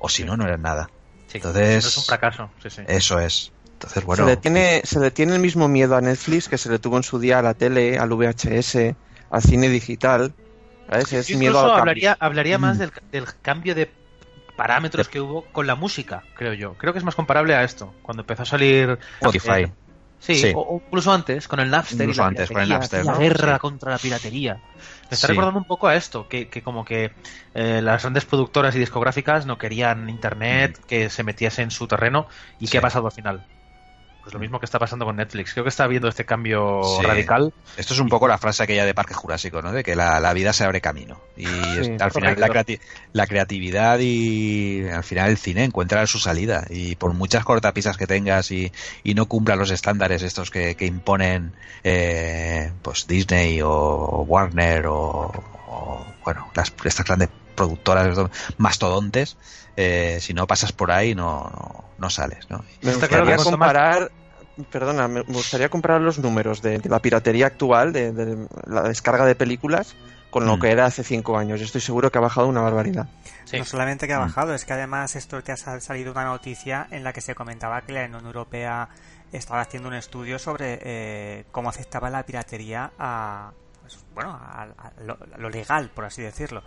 o si no, no eran nada. Sí, Entonces- es un fracaso. Sí, sí. Eso es. Entonces, bueno. se, le tiene, se le tiene el mismo miedo a Netflix que se le tuvo en su día a la tele, al VHS, al cine digital. ¿sabes? Es Yo miedo incluso al hablaría, hablaría más Mm. del, del cambio de parámetros que hubo con la música, creo yo. Creo que es más comparable a esto. Cuando empezó a salir Spotify. eh, sí, Sí. O, o incluso antes, con el Napster. y Incluso la antes, con el Napster, La ¿no? guerra Sí. contra la piratería. Me está Sí. recordando un poco a esto, que, que como que eh, las grandes productoras y discográficas no querían internet que se metiese en su terreno. ¿Y Sí. qué ha pasado al final? Pues lo mismo que está pasando con Netflix. Creo que está habiendo este cambio Sí. radical. Esto es un poco la frase aquella de Parque Jurásico, ¿no? De que la, la vida se abre camino. Y al final correcto. la, creati- la creatividad y al final el cine encuentra su salida. Y por muchas cortapisas que tengas y, y no cumpla los estándares estos que, que imponen eh, pues Disney o Warner o, o, bueno, las, estas grandes productoras mastodontes, eh, si no pasas por ahí no, no, no sales, ¿no? Me gustaría comparar, perdona, me gustaría comparar los números de, de la piratería actual, de, de la descarga de películas, con lo Mm. que era hace cinco años. Yo estoy seguro que ha bajado una barbaridad. Sí. No solamente que ha Mm. bajado, es que además esto te ha sal- salido una noticia en la que se comentaba que la Unión Europea estaba haciendo un estudio sobre eh, cómo afectaba la piratería a, pues, bueno, a, a lo, a lo legal, por así decirlo.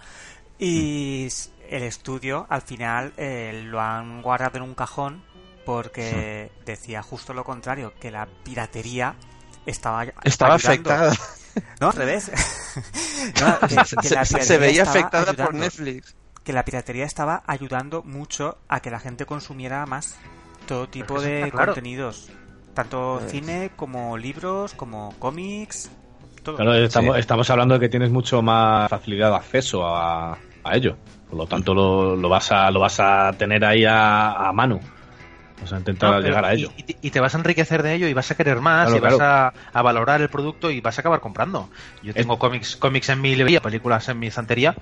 Y s- el estudio, al final, eh, lo han guardado en un cajón porque decía justo lo contrario, que la piratería estaba Estaba ayudando- afectada. No, al revés. <laughs> No, que- que se, la se piratería veía afectada por Netflix. que la piratería estaba ayudando mucho a que la gente consumiera más todo tipo de claro. contenidos. Tanto Pues- cine como libros, como cómics, todo. Claro, estamos, Sí. estamos hablando de que tienes mucho más facilidad de acceso a, a ello. Por lo tanto, lo, lo vas a lo vas a tener ahí a, a mano. Vas a intentar No, pero- llegar a ello. Y, y te vas a enriquecer de ello y vas a querer más Claro, y vas a, a valorar el producto y vas a acabar comprando. Yo tengo cómics cómics en mi librería, películas en mi estantería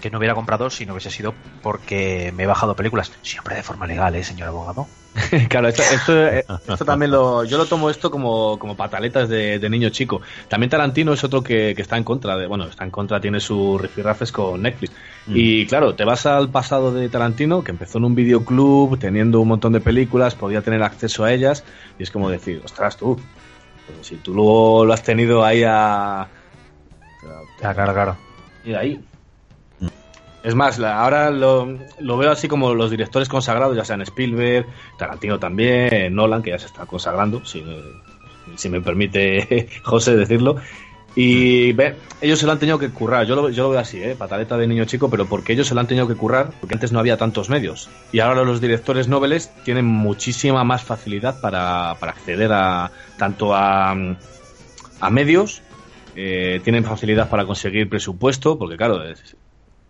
que no hubiera comprado si no hubiese sido porque me he bajado películas. Siempre de forma legal, ¿eh, señor abogado? <laughs> claro, esto, esto, eh, esto también lo. Yo lo tomo esto como, como pataletas de, de niño chico. También Tarantino es otro que, que está en contra de. Bueno, está en contra, tiene sus rifirrafes con Netflix. Y claro, te vas al pasado de Tarantino, que empezó en un videoclub, teniendo un montón de películas, podía tener acceso a ellas, y es como decir, ostras, tú. pues si tú luego lo has tenido ahí a. Claro, claro, claro. Y de ahí. Es más, la- ahora lo, lo veo así como los directores consagrados, ya sean Spielberg, Tarantino también, Nolan, que ya se está consagrando, si, si me permite <laughs> José decirlo. Y ve, ellos se lo han tenido que currar, yo lo, yo lo veo así, ¿eh? pataleta de niño chico, pero porque ellos se lo han tenido que currar, porque antes no había tantos medios. Y ahora los directores noveles tienen muchísima más facilidad para, para acceder a tanto a, a medios, eh, tienen facilidad para conseguir presupuesto, porque claro, es-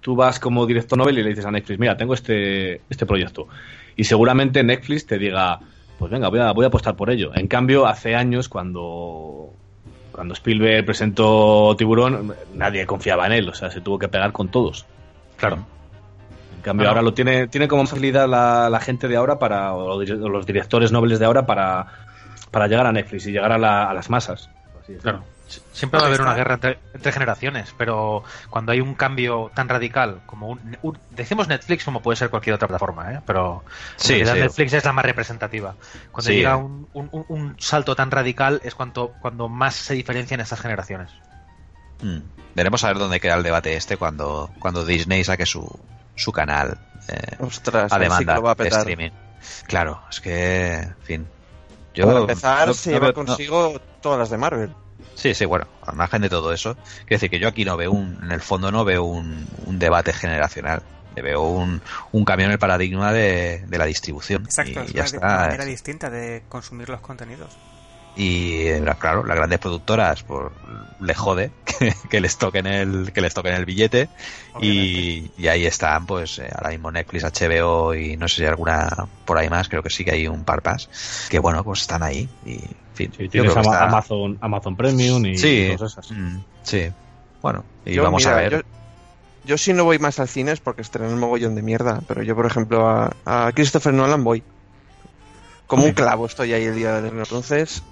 tú vas como director novel y le dices a Netflix, mira, tengo este, este proyecto. Y seguramente Netflix te diga, pues venga, voy a, voy a apostar por ello. En cambio, hace años, cuando, cuando Spielberg presentó Tiburón, nadie confiaba en él, o sea, se tuvo que pegar con todos. Claro. En cambio, Ah, ahora lo tiene, tiene como facilidad la, la gente de ahora para, o los directores nobles de ahora para, para llegar a Netflix y llegar a, la- a las masas. Así. Claro. Sie- Siempre va a haber una guerra entre, entre generaciones, pero cuando hay un cambio tan radical como un, un- decimos Netflix como puede ser cualquier otra plataforma, ¿eh? pero Sí, en realidad sí. Netflix es la más representativa. Cuando Sí. llega un, un- un- un salto tan radical es cuando, cuando más se diferencian estas generaciones. Mm. Veremos a ver dónde queda el debate este cuando, cuando Disney saque su, su canal eh, Ostras, a sí demanda lo va a de streaming. Claro, es que, en fin. Yo Para empezar, no- se no lleva veo- no- consigo todas las de Marvel. Sí, sí, bueno, al margen de todo eso, quiero decir que yo aquí no veo un, en el fondo no veo un, un debate generacional, veo un, un cambio en el paradigma de, de la distribución. Exacto, y es ya una, una está. manera distinta de consumir los contenidos. Y eh, claro, las grandes productoras por le jode <laughs> que, que les toquen el que les toquen el billete y, y ahí están pues eh, ahora mismo Netflix, HBO y no sé si hay alguna por ahí más, creo que sí que hay un par más que bueno, pues están ahí y en fin, Sí, tienes Ama- está- Amazon, Amazon Premium y Sí, cosas así. mm, sí. Bueno, y Yo, vamos a ver. Yo, yo sí no voy más al cine es porque estrenan un mogollón de mierda, pero yo, por ejemplo, a, a Christopher Nolan voy. Como un clavo estoy ahí el día estreno. Entonces,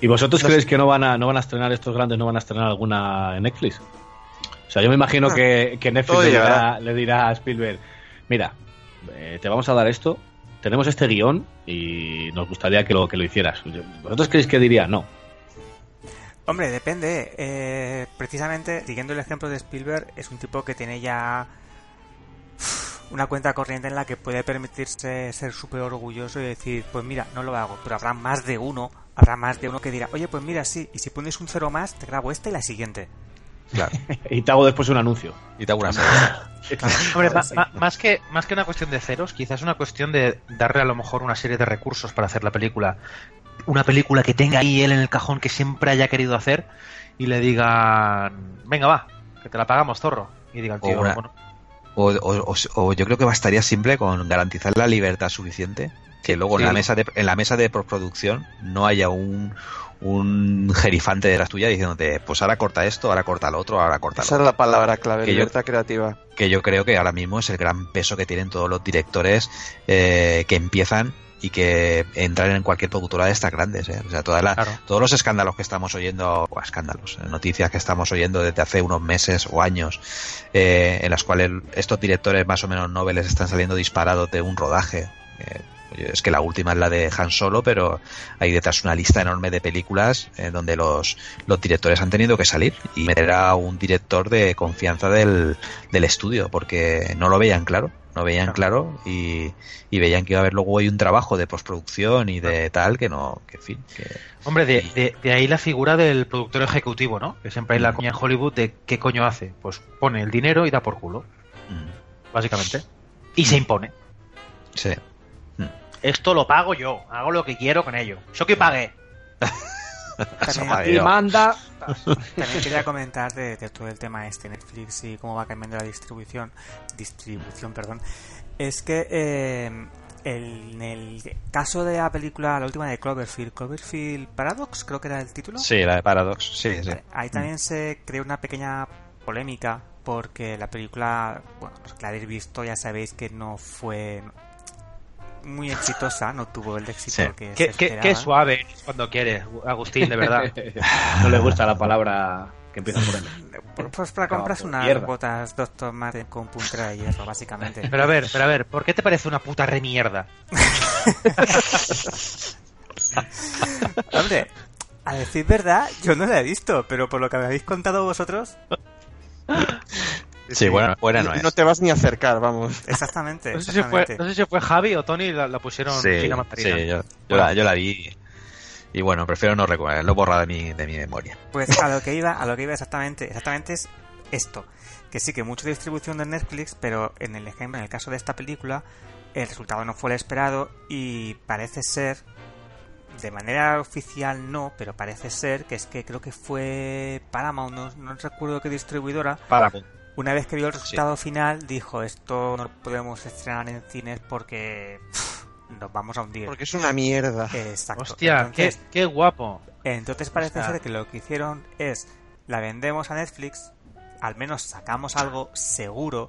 ¿Y vosotros No creéis sé. que no van a no van a estrenar estos grandes, no van a estrenar alguna en Netflix? O sea, yo me imagino Ah, que, que Netflix le dirá, llegará. le dirá a Spielberg, mira, eh, te vamos a dar esto, tenemos este guion y nos gustaría que lo, que lo hicieras. ¿Vosotros creéis que diría no? Hombre, depende. Eh, precisamente, siguiendo el ejemplo de Spielberg, es un tipo que tiene ya una cuenta corriente en la que puede permitirse ser súper orgulloso y decir, pues mira, no lo hago, pero habrá más de uno, habrá más de uno que dirá, oye, pues mira, sí, y si pones un cero más, te grabo esta y la siguiente. Claro. <laughs> y te hago después un anuncio. Y te hago una. <laughs> <laughs> Hombre, ma- Sí. ma- más, que, más que una cuestión de ceros, quizás una cuestión de darle a lo mejor una serie de recursos para hacer la película. Una película que tenga ahí él en el cajón que siempre haya querido hacer y le digan, venga, va, que te la pagamos, zorro. Y diga el O tío, una- bueno, O, o- o- o yo creo que bastaría simple con garantizar la libertad suficiente que luego en la mesa de en la mesa de postproducción no haya un un jerifante de las tuyas diciéndote, pues ahora corta esto, ahora corta lo otro, ahora corta lo Esa es la palabra clave, Que yo- libertad creativa. que yo creo que ahora mismo es el gran peso que tienen todos los directores eh, que empiezan y que entran en cualquier productora de estas grandes. ¿eh? O sea, toda la- Claro. todos los escándalos que estamos oyendo, o escándalos, eh, noticias que estamos oyendo desde hace unos meses o años, eh, en las cuales estos directores más o menos nobles están saliendo disparados de un rodaje. eh, es que la última es la de Han Solo, pero hay detrás una lista enorme de películas eh, donde los, los directores han tenido que salir y meter a un director de confianza del, del estudio, porque no lo veían claro, no veían claro y, y veían que iba a haber luego ahí un trabajo de postproducción y de tal que no, que en fin, que Hombre, de, de- de ahí la figura del productor ejecutivo, ¿no? Que siempre hay la coña en Hollywood de qué coño hace. Pues pone el dinero y da por culo, mm, básicamente. Y se impone. sí. Esto lo pago yo, hago lo que quiero con ello. Yo que pagué. También. Y manda. también quería comentar de, de todo el tema este Netflix y cómo va cambiando la distribución. Distribución, perdón. Es que eh, el- en el caso de la película, la última de Cloverfield, Cloverfield Paradox, creo que era el título. Sí, la de Paradox, sí, sí. Ahí también se creó una pequeña polémica porque la película, bueno, los que la habéis visto ya sabéis que no fue muy exitosa, no tuvo el éxito Sí. que Qué, se qué- esperaba. qué suave cuando quieres, Agustín, de verdad. <laughs> no le gusta la palabra que empieza por él. Pues para compras unas mierda. botas Dr. Marten con puntera de hierro, básicamente. Pero a ver, pero a ver, ¿por qué te parece una puta remierda? <laughs> Hombre, a decir verdad, yo no la he visto, pero por lo que me habéis contado vosotros, Sí, buena, buena no es. No te vas ni a acercar, vamos. <laughs> exactamente. No sé, si fue, no sé si fue Javi o Tony la, la pusieron Sí, sí, yo, yo la, yo la vi y bueno, prefiero no recordar, lo he borrado de mi, de mi memoria. Pues a lo que iba, a lo que iba exactamente, exactamente es esto, que sí que mucha distribución de Netflix, pero en el ejemplo, en el caso de esta película, el resultado no fue el esperado y parece ser, de manera oficial no, pero parece ser que es que creo que fue Paramount, no, no recuerdo qué distribuidora, Para. Una vez que vio el resultado final dijo esto no lo podemos estrenar en cines porque pff, nos vamos a hundir. Porque es una mierda. Exacto. Hostia, Entonces, qué, qué guapo. entonces parece O sea- ser que lo que hicieron es la vendemos a Netflix, al menos sacamos algo seguro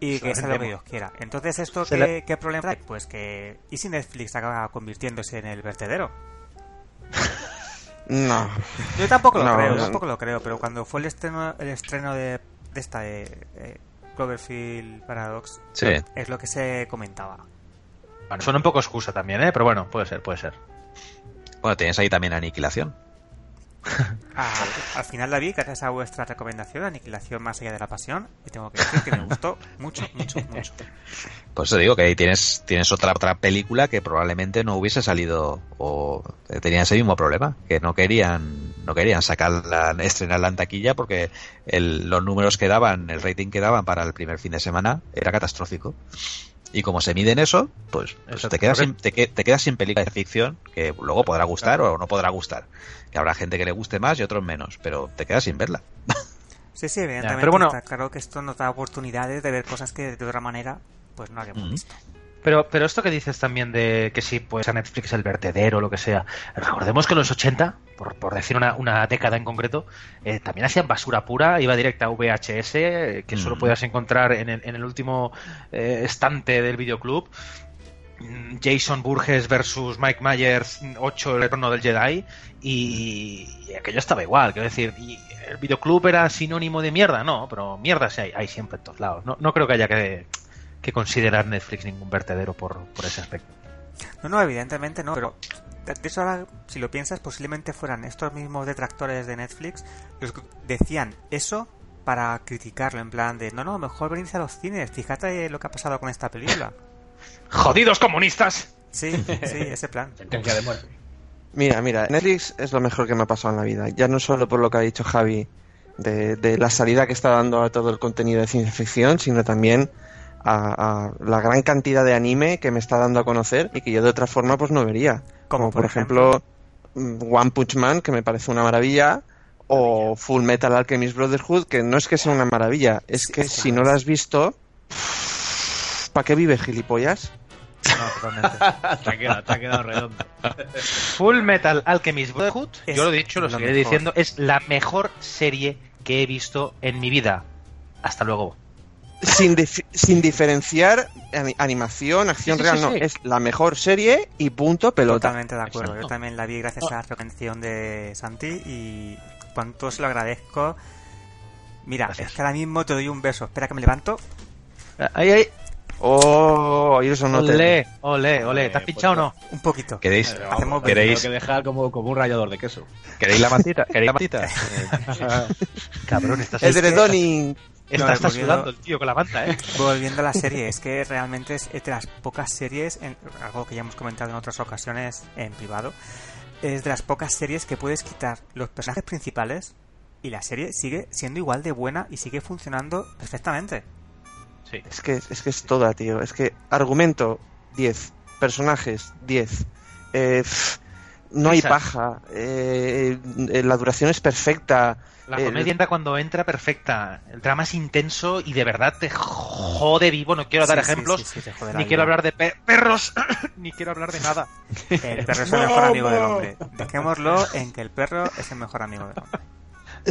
y <laughs> que sea lo que. Dios quiera. Entonces, ¿esto qué, qué problema trae? Pues que. ¿Y si Netflix acaba convirtiéndose en el vertedero? No. Yo tampoco lo No, creo, no. tampoco lo creo, pero cuando fue el estreno, el estreno de, de esta de, eh, Cloverfield Paradox, Sí. es lo que se comentaba. Bueno, suena un poco excusa también, ¿eh? Pero bueno, puede ser, puede ser. Bueno, tienes ahí también Aniquilación. <laughs> Al, al final la vi gracias a vuestra recomendación, Aniquilación más allá de la pasión, y tengo que decir que me gustó mucho, mucho, <laughs> mucho. Por eso digo que ahí tienes, tienes otra, otra película que probablemente no hubiese salido o tenían ese mismo problema, que no querían, no querían sacarla, estrenarla en taquilla porque el- los números que daban, el rating que daban para el primer fin de semana era catastrófico. Y como se mide en eso, pues, pues te, quedas sin, te, te quedas sin película de ficción que luego podrá gustar o no podrá gustar. Que habrá gente que le guste más y otros menos, pero te quedas sin verla. <laughs> Sí, sí, evidentemente pero bueno- está claro que esto nos da oportunidades de ver cosas que de otra manera pues no habíamos Mm. visto. Pero, pero esto que dices también de que sí, pues a Netflix el vertedero o lo que sea. Recordemos que en los 80, por, por decir una, una década en concreto, eh, también hacían basura pura, iba directa a VHS, eh, que solo podías encontrar en el, en el último eh, estante del videoclub. Jason Burgess versus Mike Myers 8 el retorno del Jedi y, y aquello estaba igual, quiero decir, y el videoclub era sinónimo de mierda, no, pero mierda sí hay, hay siempre en todos lados. No, no creo que haya que, que considerar Netflix ningún vertedero por, por ese aspecto. No, no, evidentemente no, pero de eso ahora, si lo piensas, posiblemente fueran estos mismos detractores de Netflix los que decían eso para criticarlo, en plan de, no, no, mejor venirse a los cines, fíjate lo que ha pasado con esta película. <laughs> ¡Jodidos comunistas! Sí, sí, ese plan. <laughs> Sentencia de muerte. Mira, mira, Netflix es lo mejor que me ha pasado en la vida. Ya no solo por lo que ha dicho Javi de, de la salida que está dando a todo el contenido de ciencia ficción, sino también a, a la gran cantidad de anime que me está dando a conocer y que yo de otra forma pues no vería. Como, por, ejemplo, mm, One Punch Man, que me parece una maravilla, o Full Metal Alchemist Brotherhood, que no es que sea una maravilla, es Sí, que si no no la has visto, ¿para qué vives, gilipollas? No, <laughs> te, ha quedado, te ha quedado redondo. <laughs> Full Metal Alchemist Brotherhood, Es yo lo he dicho, lo lo seguiré mejor. diciendo, es la mejor serie que he visto en mi vida. Hasta luego. Sin, dif- sin diferenciar ani- animación, acción Sí, sí, real, sí, no. sí. Es la mejor serie y punto pelota. Totalmente de acuerdo. Exacto. Yo también la vi gracias a la recomendación de Santi y cuánto se lo agradezco. Mira, Gracias. es que ahora mismo te doy un beso. Espera que me levanto. Ahí, ahí. Oh, eso no te... Olé, olé, olé. ¿Te has Joder, pinchado o no? Un poquito. ¿Queréis, vamos, Hacemos tengo ¿Queréis? que dejar como, como un rallador de queso. ¿Queréis la matita? ¿Queréis la matita? <laughs> Cabrón, estás, Es de Donning. Estás, No, estás volviendo- sudando el tío con la manta, ¿eh? <laughs> Volviendo a la serie, es que realmente es de las pocas series, en, algo que ya hemos comentado en otras ocasiones en privado, es de las pocas series que puedes quitar los personajes principales y la serie sigue siendo igual de buena y sigue funcionando perfectamente. Sí. Es que, es que es toda, tío. Es que argumento, 10. Personajes, 10. Eh, no hay paja. eh, eh, la duración es perfecta. La Eh, comedia entra cuando entra perfecta. El drama es intenso y de verdad te jode vivo. No quiero dar Sí, ejemplos, sí, sí, ni quiero hablar de pe- perros, <laughs> ni quiero hablar de nada. <laughs> El perro es el mejor amigo del hombre. Dejémoslo en que el perro es el mejor amigo del hombre.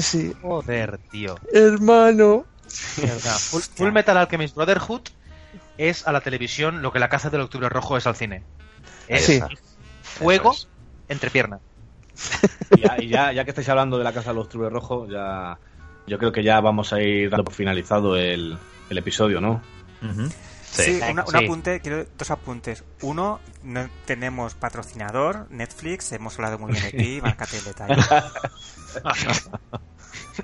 Sí. Joder, tío. Hermano. Full, Full Metal Alchemist Brotherhood es a la televisión lo que la caza del Octubre Rojo es al cine. Es Sí. fuego entre piernas. Y <laughs> ya, y ya, ya que estáis hablando de la Casa de los Trubes Rojos, ya, yo creo que ya vamos a ir dando por finalizado el, el episodio, ¿no? Ujú. Sí, Sí. una- un sí. apunte, quiero dos apuntes. Uno, no tenemos patrocinador, Netflix, hemos hablado muy bien de ti, <laughs> márcate el detalle. <laughs>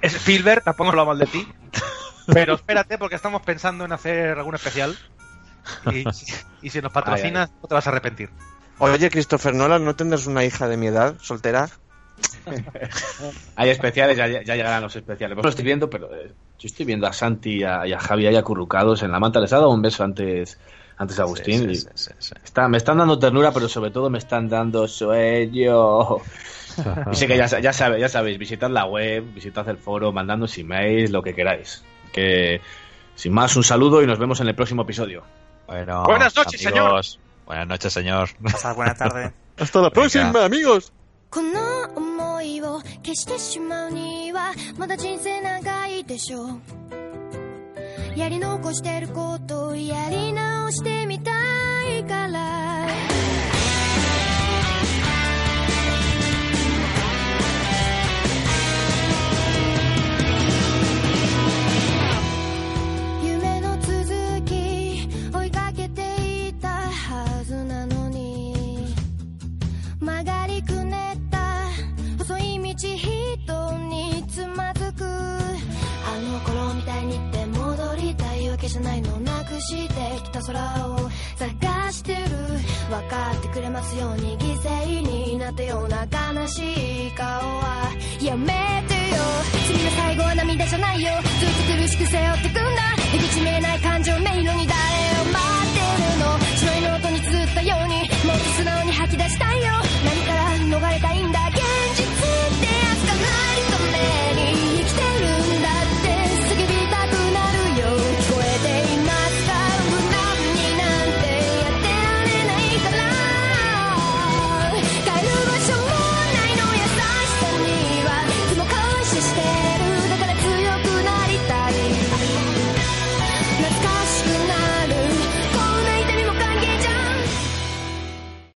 Es Spielberg, tampoco hablamos mal de ti. Pero espérate, porque estamos pensando en hacer algún especial. Y, y si nos patrocinas, no te vas a arrepentir. Oye, Christopher Nolan, ¿no tendrás una hija de mi edad, soltera? <laughs> Hay especiales, ya, ya llegarán los especiales. Vos lo estoy viendo, pero eh, yo estoy viendo a Santi y a, y a Javi ahí acurrucados en la manta. Les ha dado un beso antes, antes a Agustín. Sí, y sí, sí, sí. está- me están dando ternura, pero sobre todo me están dando sueño. <laughs> Y sé que ya, ya, sabe, ya sabéis, visitad la web, visitad el foro, mandadnos emails, lo que queráis. Que sin más, un saludo y nos vemos en el próximo episodio. Bueno, Buenas noches, amigos, Buenas noches, señor. <laughs> Pasad buena tarde. Hasta la próxima, amigos. この想いを消してしまうにはまだ人生長いでしょうやり残してることをやり直してみたいから た空を探してる。分かってくれますように犠牲になったような悲しい顔は。やめてよ。次の最後は涙じゃないよ。ずっと苦しく背負ってくんだ。引き見えない感情迷路に誰を待ってるの。白いノートに綴ったようにもっと素直に吐き出したいよ。